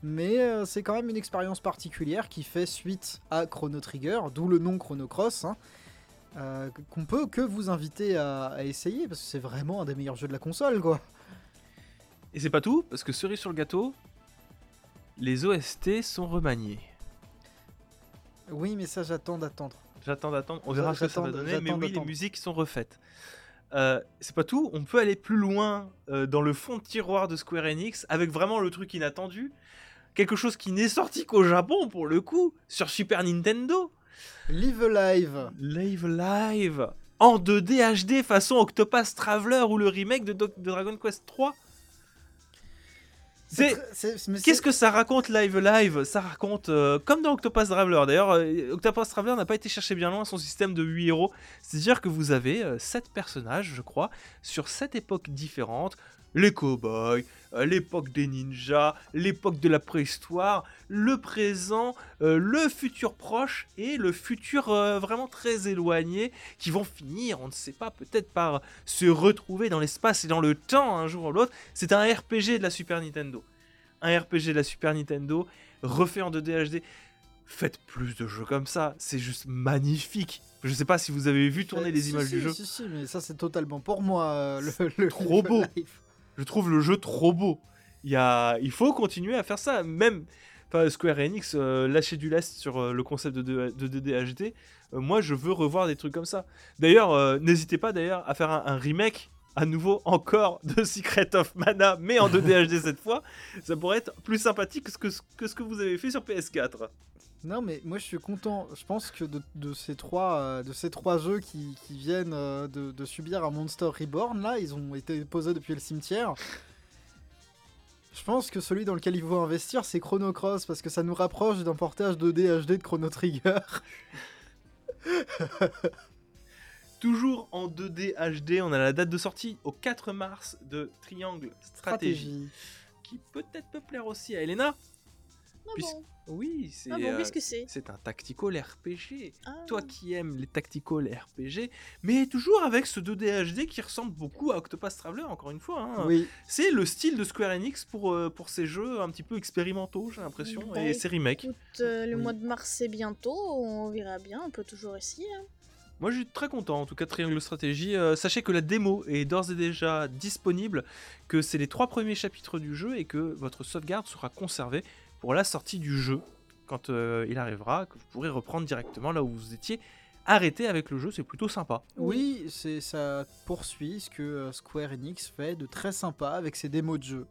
Mais euh, c'est quand même une expérience particulière qui fait suite à Chrono Trigger, d'où le nom Chrono Cross, hein, euh, qu'on peut que vous inviter à, à essayer parce que c'est vraiment un des meilleurs jeux de la console, quoi. Et c'est pas tout, parce que cerise sur le gâteau, les OST sont remaniés. Oui, mais ça, j'attends d'attendre. J'attends d'attendre, on verra ce que ça va donner, mais oui, les musiques sont refaites. Euh, c'est pas tout, on peut aller plus loin euh, dans le fond de tiroir de Square Enix avec vraiment le truc inattendu. Quelque chose qui n'est sorti qu'au Japon pour le coup, sur Super Nintendo. Live Live. Live Live en 2D HD façon Octopath Traveler ou le remake de, Dragon Quest 3. C'est- tr- c'est- mais Qu'est-ce que ça raconte Live Live? Ça raconte euh, comme dans Octopus Traveler. D'ailleurs, euh, Octopus Traveler n'a pas été chercher bien loin son système de 8 héros. C'est-à-dire que vous avez 7 personnages, je crois, sur 7 époques différentes. Les cowboys, euh, l'époque des ninjas, l'époque de la préhistoire, le présent, euh, le futur proche et le futur euh, vraiment très éloigné qui vont finir, on ne sait pas, peut-être par se retrouver dans l'espace et dans le temps un jour ou l'autre. C'est un RPG de la Super Nintendo un RPG de la Super Nintendo refait en 2D HD. Faites plus de jeux comme ça, c'est juste magnifique. Je sais pas si vous avez vu tourner Euh, les si, images si, du jeu. Si, si, mais ça c'est totalement pour moi. le, le- trop le beau. live. Je trouve le jeu trop beau. Il, faut continuer à faire ça. Même Square Enix euh, lâcher du lest sur euh, le concept de, 2 de 2D HD. Euh, moi, je veux revoir des trucs comme ça. D'ailleurs, euh, n'hésitez pas d'ailleurs à faire un, remake à nouveau encore de Secret of Mana, mais en 2D HD cette fois. Ça pourrait être plus sympathique que ce que, que ce que vous avez fait sur PS4. Non, mais moi je suis content. Je pense que de, de ces, trois, euh, de ces trois jeux qui, qui viennent euh, de, de subir un Monster Reborn, là, ils ont été posés depuis le cimetière. Je pense que celui dans lequel il faut investir, c'est Chrono Cross, parce que ça nous rapproche d'un portage 2D HD de Chrono Trigger. Toujours en 2D HD, on a la date de sortie au 4 mars de Triangle Stratégie, qui peut-être peut plaire aussi à Elena. Ah bon, Oui, c'est ah bon euh, c'est un tactical RPG. Ah. Toi qui aimes les tactical RPG, mais toujours avec ce 2D HD qui ressemble beaucoup à Octopus Traveler, encore une fois. hein. Oui, C'est le style de Square Enix pour, euh, pour ces jeux un petit peu expérimentaux, j'ai l'impression, Bah, et ces remakes. Euh, le Oui. mois de mars c'est bientôt, on verra bien, on peut toujours essayer. hein. Moi, je suis très content, en tout cas, de Triangle Stratégie. Euh, sachez que la démo est d'ores et déjà disponible, que c'est les trois premiers chapitres du jeu et que votre sauvegarde sera conservée pour la sortie du jeu, quand euh, il arrivera, que vous pourrez reprendre directement là où vous étiez arrêté avec le jeu. C'est plutôt sympa. oui, c'est ça poursuit ce que euh, Square Enix fait de très sympa avec ses démos de jeu.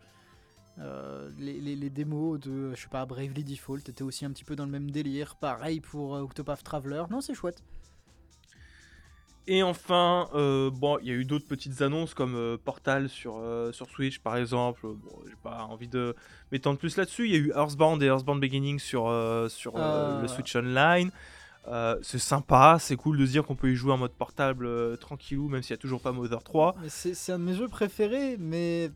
Euh, les, les- démos de, je sais pas, Bravely Default étaient aussi un petit peu dans le même délire. Pareil pour Octopath Traveler. Non, c'est chouette. Et enfin, euh, bon, il y a eu d'autres petites annonces comme euh, Portal sur, euh, sur Switch par exemple. Bon, j'ai pas envie de m'étendre plus là-dessus. Il y a eu Earthbound et Earthbound Beginning sur, euh, sur euh, Euh, le Switch Online. Euh, c'est sympa, c'est cool de se dire qu'on peut y jouer en mode portable euh, tranquillou, même s'il n'y a toujours pas Mother 3. Mais c'est c'est un de mes jeux préférés, mais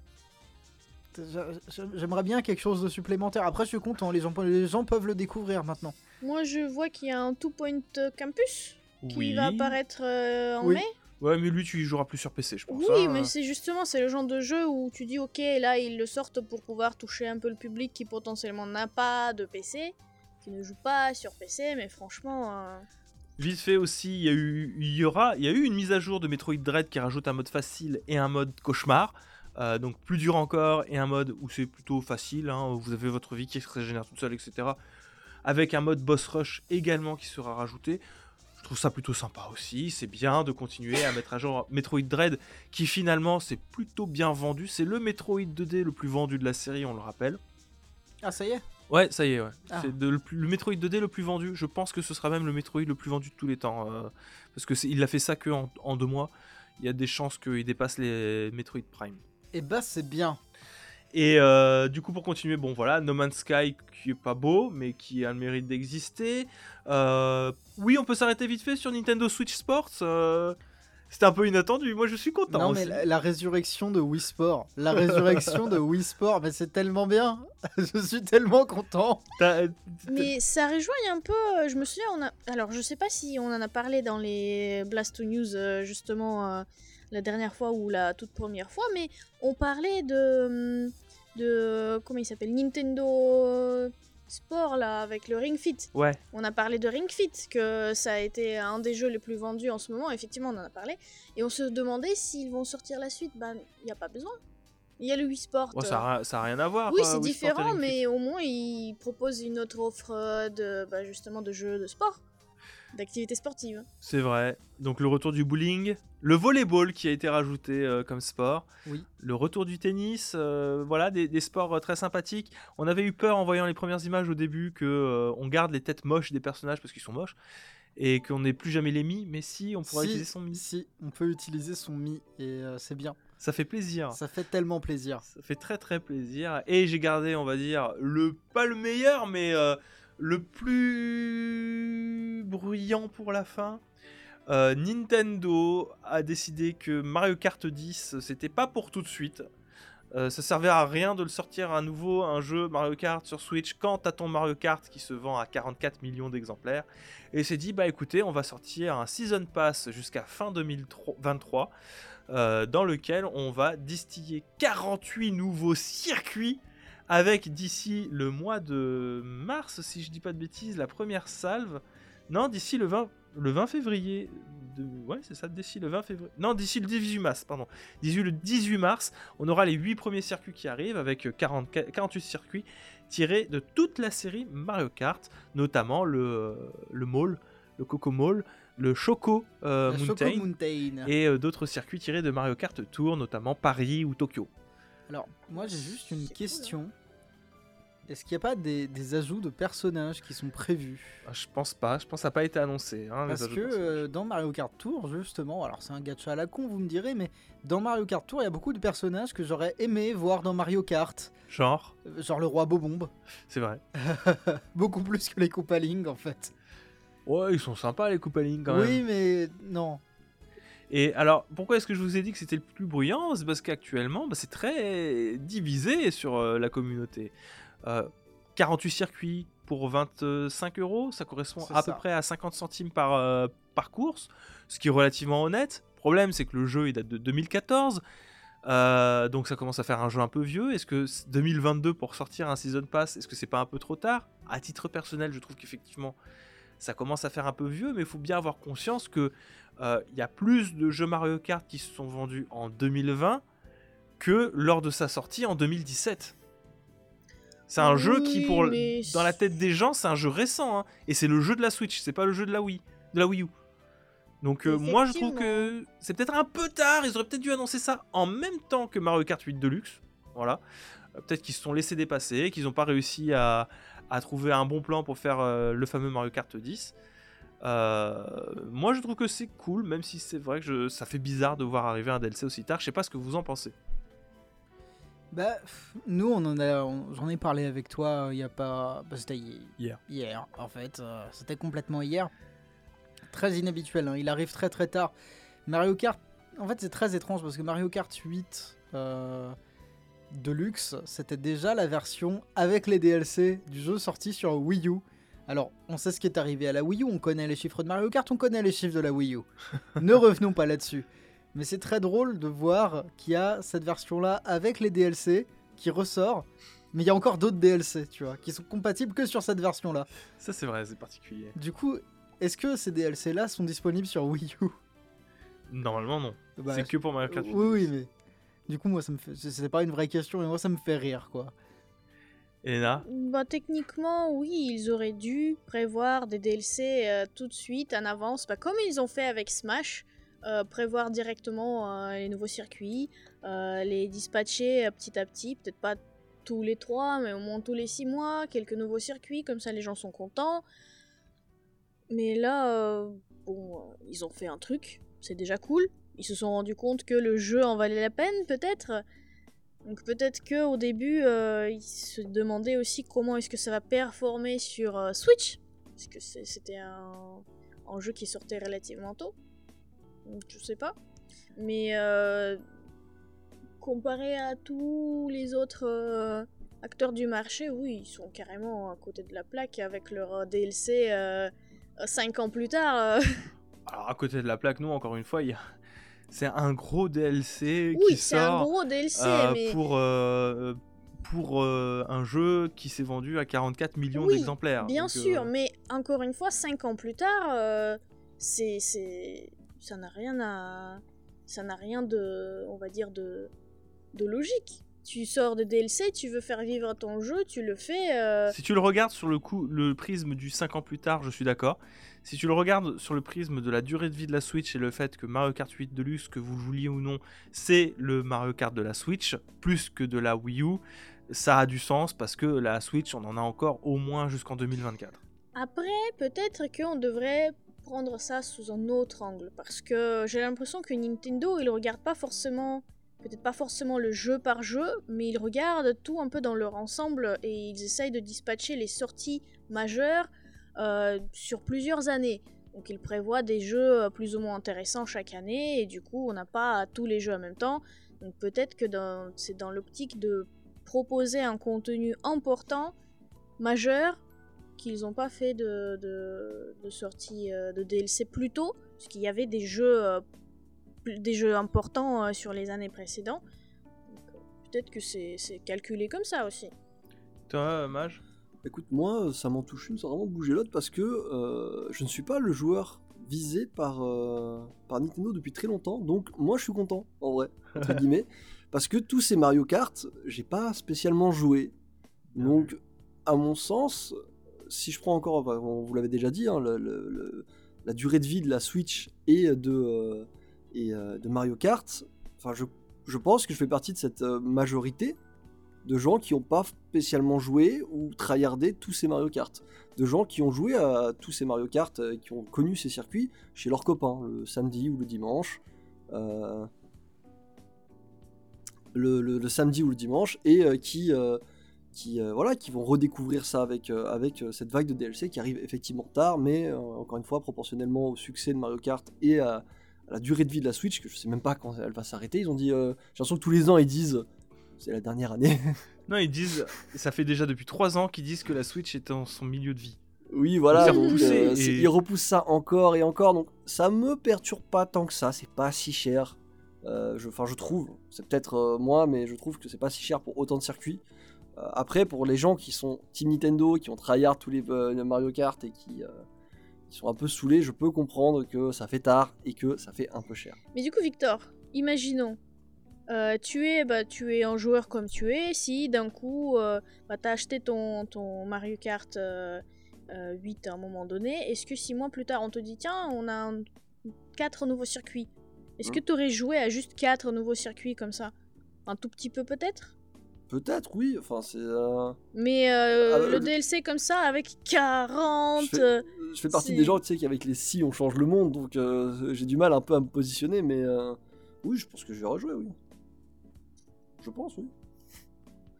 j'a- j'a- j'aimerais bien quelque chose de supplémentaire. Après, je suis content, les gens, les gens peuvent le découvrir maintenant. Moi je vois qu'il y a un Two Point Campus qui Oui. va apparaître euh, en Oui. mai. Ouais, mais lui, tu y joueras plus sur PC, je pense. Oui, hein. mais c'est justement, c'est le genre de jeu où tu dis, ok, là, ils le sortent pour pouvoir toucher un peu le public qui potentiellement n'a pas de PC, qui ne joue pas sur PC, mais franchement, euh, Vite fait aussi, il y a eu, il y aura, il y a eu une mise à jour de Metroid Dread qui rajoute un mode facile et un mode cauchemar. Euh, donc plus dur encore et un mode où c'est plutôt facile. hein, où vous avez votre vie qui se régénère toute seule, etc. Avec un mode boss rush également qui sera rajouté. Je trouve ça plutôt sympa aussi. C'est bien de continuer à mettre à jour Metroid Dread qui finalement c'est plutôt bien vendu. C'est le Metroid 2D le plus vendu de la série, on le rappelle. Ah, ça y est? Ouais, ça y est, ouais. Ah. C'est le, Metroid 2D le plus vendu. Je pense que ce sera même le Metroid le plus vendu de tous les temps. euh, parce que c'est- il a fait ça que en, en deux mois. Il y a des chances qu'il dépasse les Metroid Prime. Eh bah, c'est bien. Et euh, du coup, pour continuer, bon voilà, No Man's Sky qui est pas beau, mais qui a le mérite d'exister. Euh, oui, on peut s'arrêter vite fait sur Nintendo Switch Sports. euh, C'était un peu inattendu. Moi, je suis content. non, aussi. mais la, la résurrection de Wii Sport. La résurrection de Wii Sport, mais c'est tellement bien. je suis tellement content. Mais ça rejoigne un peu, je me souviens, on a... alors je sais pas si on en a parlé dans les Blast News justement euh, la dernière fois ou la toute première fois, mais on parlait de, hum, de comment il s'appelle, Nintendo Sport là avec le Ring Fit. Ouais. On a parlé de Ring Fit, que ça a été un des jeux les plus vendus en ce moment, effectivement on en a parlé, et on se demandait s'ils vont sortir la suite, ben il n'y a pas besoin. Il y a le Wii Sport. Euh, ça, a, ça a rien à voir. oui, euh, c'est différent, mais au moins ils proposent une autre offre euh, de bah, justement de jeux de sport. D'activité sportive. C'est vrai. Donc le retour du bowling, le volleyball qui a été rajouté euh, comme sport, Oui. le retour du tennis, euh, voilà des, des sports euh, très sympathiques. On avait eu peur en voyant les premières images au début que euh, on garde les têtes moches des personnages parce qu'ils sont moches et qu'on n'ait plus jamais les mi, mais si on pourra Si, utiliser son mi. Si, on peut utiliser son mi et euh, c'est bien. Ça fait plaisir. Ça fait tellement plaisir. Ça fait très très plaisir. Et j'ai gardé, on va dire, le pas le meilleur, mais euh, le plus bruyant pour la fin. Euh, Nintendo a décidé que Mario Kart 10, c'était pas pour tout de suite. Euh, ça servait à rien de le sortir à nouveau un jeu Mario Kart sur Switch quand t'as ton Mario Kart qui se vend à 44 millions d'exemplaires. Et s'est dit bah écoutez, on va sortir un Season Pass jusqu'à fin 2023 euh, dans lequel on va distiller 48 nouveaux circuits avec d'ici le mois de mars, si je dis pas de bêtises, la première salve. Non, d'ici le 20, le 20 février. De... Ouais, c'est ça, d'ici le 20 février. Non, d'ici le 18 mars, pardon. D'ici le 18 mars, on aura les 8 premiers circuits qui arrivent avec 40, 48 circuits tirés de toute la série Mario Kart, notamment le, le Mall, le Coco Mall, le Choco euh, Mountain Choco Mountain. et euh, d'autres circuits tirés de Mario Kart Tour, notamment Paris ou Tokyo. Alors, moi j'ai juste une cool, question. Est-ce qu'il n'y a pas des, des ajouts de personnages qui sont prévus? Ah, Je pense pas, je pense que ça n'a pas été annoncé. hein, Parce que euh, dans Mario Kart Tour, justement, alors c'est un gacha à la con, vous me direz, mais dans Mario Kart Tour, il y a beaucoup de personnages que j'aurais aimé voir dans Mario Kart. Genre, Euh, Genre le roi Bobombe. c'est vrai. beaucoup plus que les Koopaling en fait. Ouais, ils sont sympas les Koopaling quand oui, même. mais non. Et alors, pourquoi est-ce que je vous ai dit que c'était le plus bruyant? C'est parce qu'actuellement, bah, c'est très divisé sur euh, la communauté. Euh, 48 circuits pour 25 euros, ça correspond à ça. peu près à 50 centimes par, euh, par course, ce qui est relativement honnête. Le problème, c'est que le jeu il date de 2014. euh, donc ça commence à faire un jeu un peu vieux. Est-ce que c- 2022 pour sortir un season pass, est-ce que c'est pas un peu trop tard? À titre personnel, je trouve qu'effectivement ça commence à faire un peu vieux, mais il faut bien avoir conscience que euh, il y a plus de jeux Mario Kart qui se sont vendus en 2020 que lors de sa sortie en 2017. C'est un jeu qui, Oui, pour mais dans la tête des gens, c'est un jeu récent, hein. et c'est le jeu de la Switch, c'est pas le jeu de la Wii, de la Wii U. Donc euh, moi je trouve que c'est peut-être un peu tard, ils auraient peut-être dû annoncer ça en même temps que Mario Kart 8 Deluxe. Voilà. Euh, peut-être qu'ils se sont laissés dépasser, qu'ils n'ont pas réussi à, à trouver un bon plan pour faire euh, le fameux Mario Kart 10. Euh, moi je trouve que c'est cool, même si c'est vrai que je- ça fait bizarre de voir arriver un DLC aussi tard. Je sais pas ce que vous en pensez. Bah, pff, nous, on en a, on- j'en ai parlé avec toi euh, il y a pas. Bah, c'était hi- Hier. Hier, en fait. euh, c'était complètement hier. Très inhabituel, hein, il arrive très très tard. Mario Kart, en fait, c'est très étrange parce que Mario Kart 8 euh, Deluxe, c'était déjà la version avec les DLC du jeu sorti sur Wii U. Alors, on sait ce qui est arrivé à la Wii U, on connaît les chiffres de Mario Kart, on connaît les chiffres de la Wii U. ne revenons pas là-dessus. Mais c'est très drôle de voir qu'il y a cette version-là avec les DLC qui ressort. Mais il y a encore d'autres DLC, tu vois, qui sont compatibles que sur cette version-là. Ça c'est vrai, c'est particulier. Du coup, est-ce que ces DLC-là sont disponibles sur Wii U? Normalement non. Bah, c'est que pour Mario Kart 8 Oui, oui, mais du coup, moi, ça me fait. c'est- pas une vraie question, mais moi, ça me fait rire, quoi. Elena Bah, techniquement, oui, ils auraient dû prévoir des DLC euh, tout de suite, en avance, bah, comme ils ont fait avec Smash, euh, prévoir directement euh, les nouveaux circuits, euh, les dispatcher euh, petit à petit, peut-être pas tous les trois, mais au moins tous les six mois, quelques nouveaux circuits, comme ça les gens sont contents. Mais là, euh, bon, euh, ils ont fait un truc, c'est déjà cool. Ils se sont rendus compte que le jeu en valait la peine, peut-être. Donc peut-être que au début, euh, ils se demandaient aussi comment est-ce que ça va performer sur euh, Switch, parce que c'était un, jeu qui sortait relativement tôt. Donc je sais pas. Mais euh, comparé à tous les autres acteurs du marché, oui, ils sont carrément à côté de la plaque avec leur DLC 5 ans plus tard. Alors à côté de la plaque, nous encore une fois, il y a... c'est un gros DLC Oui, qui c'est un sort gros DLC, euh, mais pour euh, pour euh, un jeu qui s'est vendu à 44 millions Oui, d'exemplaires. Bien Donc, sûr, mais encore une fois, 5 ans plus tard, c'est, c'est, ça n'a rien à, ça n'a rien de, on va dire de, de logique. tu sors de DLC, tu veux faire vivre ton jeu, tu le fais. Si tu le regardes sur le coup, le prisme du 5 ans plus tard, je suis d'accord. Si tu le regardes sur le prisme de la durée de vie de la Switch et le fait que Mario Kart 8 Deluxe, que vous jouiez ou non, c'est le Mario Kart de la Switch, plus que de la Wii U, ça a du sens parce que la Switch, on en a encore au moins jusqu'en 2024. Après, peut-être qu'on devrait prendre ça sous un autre angle, parce que j'ai l'impression que Nintendo, il regarde pas forcément, peut-être pas forcément le jeu par jeu, mais ils regardent tout un peu dans leur ensemble et ils essayent de dispatcher les sorties majeures sur plusieurs années. Donc ils prévoient des jeux euh, plus ou moins intéressants chaque année et du coup on n'a pas tous les jeux en même temps. Donc peut-être que c'est dans l'optique de proposer un contenu important, majeur, qu'ils n'ont pas fait de, sortie euh, de DLC plus tôt, parce qu'il y avait des jeux, euh, des jeux importants euh, sur les années précédentes. Euh, Peut-être que c'est calculé comme ça aussi. Toi, euh, Mage Écoute, moi, ça m'en touche une sans vraiment bouger l'autre parce que euh, je ne suis pas le joueur visé par, euh, par Nintendo depuis très longtemps. Donc, moi, je suis content, en vrai, entre guillemets. Parce que tous ces Mario Kart, j'ai pas spécialement joué. Donc, à mon sens, si je prends encore, on vous l'avait déjà dit, hein, le- le- le- la durée de vie de la Switch et de, euh, et, euh, de Mario Kart, enfin, je, je pense que je fais partie de cette euh, majorité de gens qui n'ont pas spécialement joué ou tryhardé tous ces Mario Kart. De gens qui ont joué à tous ces Mario Kart, euh, qui ont connu ces circuits chez leurs copains, le samedi ou le dimanche. euh, le, samedi ou le dimanche, et euh, qui, voilà, qui vont redécouvrir ça avec, cette vague de DLC qui arrive effectivement tard, mais encore une fois, proportionnellement au succès de Mario Kart et à, la durée de vie de la Switch, que je sais même pas quand elle va s'arrêter. Ils ont dit, j'ai l'impression que tous les ans ils disent, c'est la dernière année. Non, ils disent, ça fait déjà depuis 3 ans qu'ils disent que la Switch est en son milieu de vie. Oui, voilà, C'est donc, repoussé euh, et- ils repoussent ça encore et encore, donc ça me perturbe pas tant que ça, c'est pas si cher. Euh, je- Enfin, je, trouve, c'est peut-être euh, moi, mais je trouve que c'est pas si cher pour autant de circuits. Euh, après, pour les gens qui sont Team Nintendo, qui ont tryhard tous les euh, Mario Kart et qui, euh, qui sont un peu saoulés, je peux comprendre que ça fait tard et que ça fait un peu cher. Mais du coup, Victor, imaginons, euh, tu, es, bah, tu es un joueur comme tu es, si d'un coup, euh, bah, tu as acheté ton, ton Mario Kart euh, euh, 8 à un moment donné, est-ce que six mois plus tard, on te dit, tiens, on a 4 nouveaux circuits. Est-ce que tu aurais joué à juste 4 nouveaux circuits comme ça? Un tout petit peu peut-être? Peut-être, oui, enfin, c'est. mais Ah, le euh, DLC comme ça, avec 40... Je fais, je fais partie des gens, tu sais, qui avec les si on change le monde, donc j'ai du mal un peu à me positionner, mais oui, je pense que je vais rejouer, oui. Je pense, oui.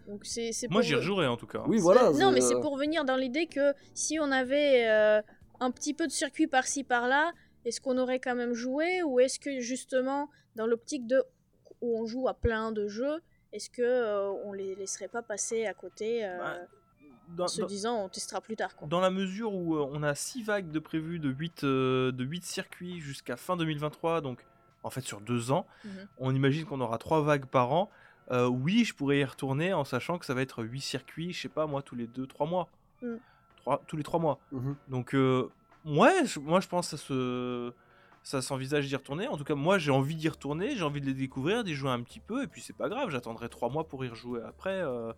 Donc c'est c'est Moi, pour- j'y rejouerai en tout cas. Oui, voilà. non, mais euh, c'est pour venir dans l'idée que si on avait euh, un petit peu de circuit par-ci par-là, est-ce qu'on aurait quand même joué ou est-ce que justement dans l'optique de où on joue à plein de jeux, est-ce que euh, on les laisserait pas passer à côté euh, Bah, Dans, en se dans- disant on testera plus tard quoi. dans la mesure où euh, on a 6 vagues de prévues de 8, de 8 circuits jusqu'à fin 2023, donc en fait sur 2 ans, Mhm. on imagine qu'on aura 3 vagues par an. Euh, oui, je pourrais y retourner en sachant que ça va être 8 circuits, je sais pas moi, tous les 2-3 mois. Mm. Trois- tous les 3 mois. mhm. Donc, euh, ouais, je- moi je pense que ça se. Ça s'envisage d'y retourner. En tout cas, moi j'ai envie d'y retourner, j'ai envie de les découvrir, d'y jouer un petit peu, et puis c'est pas grave, j'attendrai 3 mois pour y rejouer après. euh,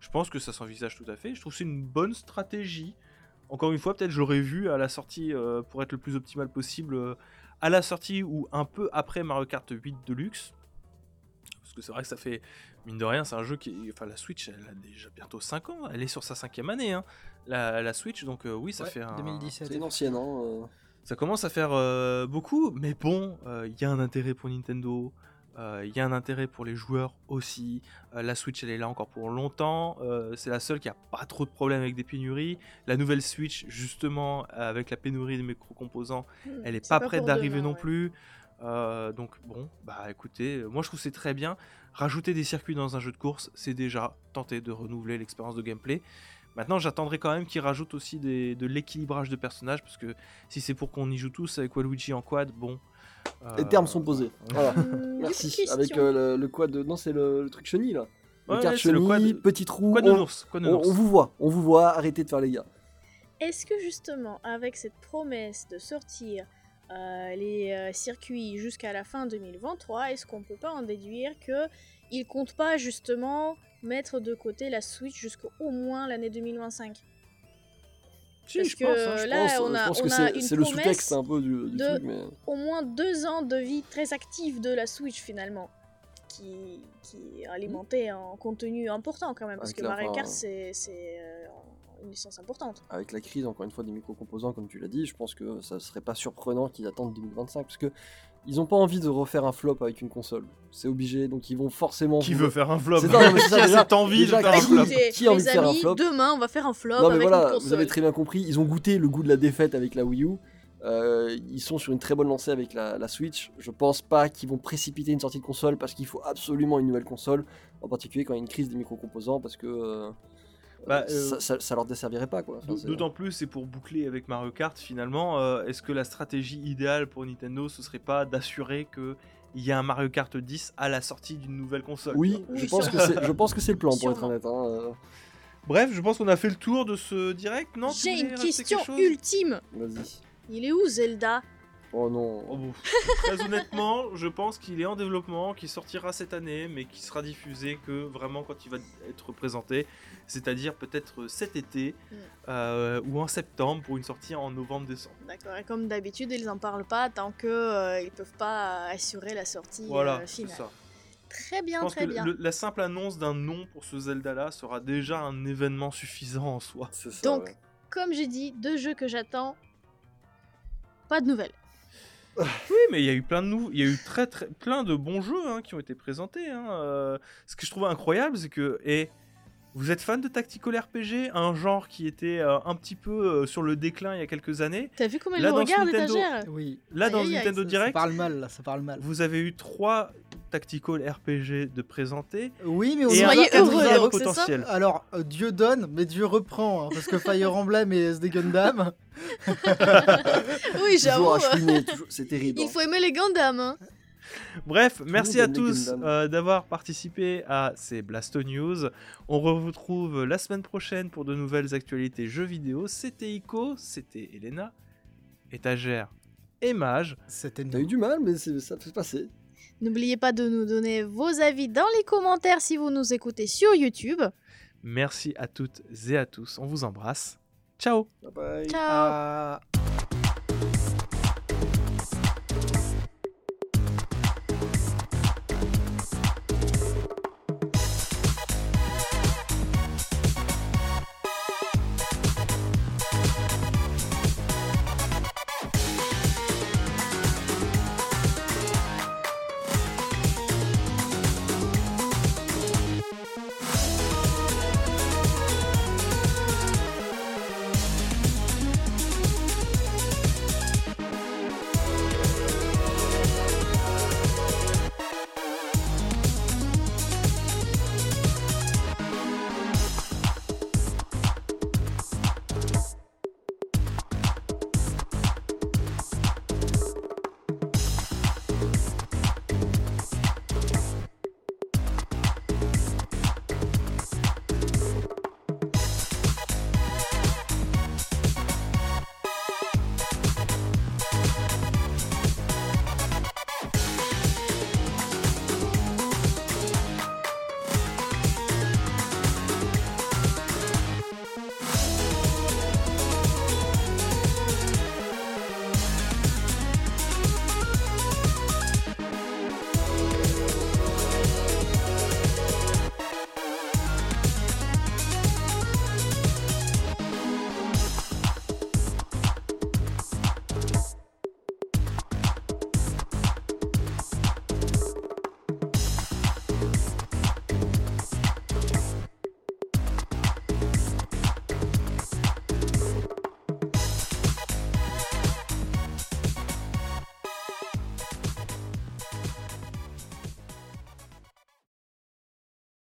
je pense que ça s'envisage tout à fait. Je trouve que c'est une bonne stratégie. Encore une fois, peut-être j'aurais vu à la sortie, euh, pour être le plus optimal possible, euh, à la sortie ou un peu après Mario Kart 8 Deluxe. Que c'est vrai que ça fait, mine de rien, c'est un jeu qui. Enfin, la Switch, elle a déjà bientôt 5 ans. Elle est sur sa cinquième année, hein, la, la Switch. Donc, euh, oui, ça Ouais, fait un. 2017. C'est une ancienne, hein. euh. Ça commence à faire euh, beaucoup, mais bon, euh, il y a un intérêt pour Nintendo, euh, il y a un intérêt pour les joueurs aussi. Euh, la Switch, elle est là encore pour longtemps. euh, c'est la seule qui a pas trop de problèmes avec des pénuries. La nouvelle Switch, justement, avec la pénurie des micro-composants, elle est C'est pas prête d'arriver non ouais. plus. Euh, donc bon, bah écoutez, moi je trouve c'est très bien. Rajouter des circuits dans un jeu de course, c'est déjà tenter de renouveler l'expérience de gameplay. Maintenant, j'attendrai quand même qu'ils rajoutent aussi des- de l'équilibrage de personnages, parce que si c'est pour qu'on y joue tous avec Waluigi en quad, bon. Les euh, termes sont posés. Voilà. Merci. Avec euh, le, le quad de. Non, c'est le, le truc chenille, là. Le Ouais, le chenille, quad- petit trou. Quad on, quad on- nounours. on vous voit, on vous voit, arrêtez de faire les gars. Est-ce que justement, avec cette promesse de sortir euh, les euh, circuits jusqu'à la fin 2023, est-ce qu'on peut pas en déduire que ils comptent pas justement mettre de côté la Switch jusqu'au moins l'année 2025 Si, Parce je que pense, hein, je là, pense, on a- je pense on que a c'est une c'est le sous-texte un peu du, du de- truc, mais au moins deux ans de vie très active de la Switch finalement, qui, qui est alimentée en contenu important quand même, parce Avec que Mario Kart c'est c'est, euh, une licence importante. avec la crise encore une fois des micro-composants comme tu l'as dit, je pense que ça serait pas surprenant qu'ils attendent 2025 parce que ils ont pas envie de refaire un flop avec une console. C'est obligé, donc ils vont forcément. Qui veut faire un flop? Qui a déjà- cette envie déjà, de faire un flop Qui a envie de faire un flop demain on va faire un flop Non mais avec voilà, une console. vous avez très bien compris, ils ont goûté le goût de la défaite avec la Wii U. Euh, ils sont sur une très bonne lancée avec la, la Switch. Je pense pas qu'ils vont précipiter une sortie de console parce qu'il faut absolument une nouvelle console, en particulier quand il y a une crise des micro-composants parce que euh, Bah, euh, euh, ça, ça- ça leur desservirait pas quoi. Enfin, D'autant plus, c'est pour boucler avec Mario Kart finalement. euh, Est-ce que la stratégie idéale pour Nintendo, ce serait pas d'assurer que il y a un Mario Kart 10 à la sortie d'une nouvelle console Oui, Oui, je, pense que c'est, je pense que c'est le plan pour être honnête. hein, euh, Bref, je pense qu'on a fait le tour de ce direct, non J'ai une question ultime. Vas-y. Il est où Zelda? Oh non. Oh, bon. Très honnêtement, je pense qu'il est en développement, qu'il sortira cette année, mais qui sera diffusé que vraiment quand il va être présenté, c'est-à-dire peut-être cet été Mm. euh, ou en septembre pour une sortie en novembre-décembre. D'accord, et comme d'habitude, ils en parlent pas tant que euh, ils peuvent pas assurer la sortie Voilà, euh, c'est finale. ça. Très Je bien, pense très que bien. le- la simple annonce d'un nom pour ce Zelda-là sera déjà un événement suffisant en soi. Ça. Donc, ouais. comme j'ai dit, deux jeux que j'attends. Pas de nouvelles. Oui, mais il y a eu plein de nouveaux, il y a eu très très plein de bons jeux hein, qui ont été présentés. hein. Euh, ce que je trouvais incroyable, c'est que et vous êtes fan de tactical RPG, un genre qui était euh, un petit peu euh, sur le déclin il y a quelques années. T'as vu comment ce regardent, Nintendo- l'étagère Oui. Là, dans Aïe, aïe, aïe, Nintendo Ça, ça Direct, parle mal, là, ça parle mal. vous avez eu trois tactical RPG de présentés Oui, mais on et en un Soyez heureux, ça potentiel. Alors, euh, Dieu donne, mais Dieu reprend, hein, parce que Fire Emblem et SD Gundam, Oui, j'avoue. c'est terrible. Il hein. faut aimer les Gundam. Hein. Bref, merci à tous euh, d'avoir participé à ces Blasto News. On vous retrouve la semaine prochaine pour de nouvelles actualités jeux vidéo. C'était Ico, c'était Elena, étagère et Mage. c'était T'as eu du mal, mais c'est- ça fait passer. N'oubliez pas de nous donner vos avis dans les commentaires si vous nous écoutez sur YouTube. Merci à toutes et à tous. On vous embrasse. Ciao Bye bye. Ciao Ah,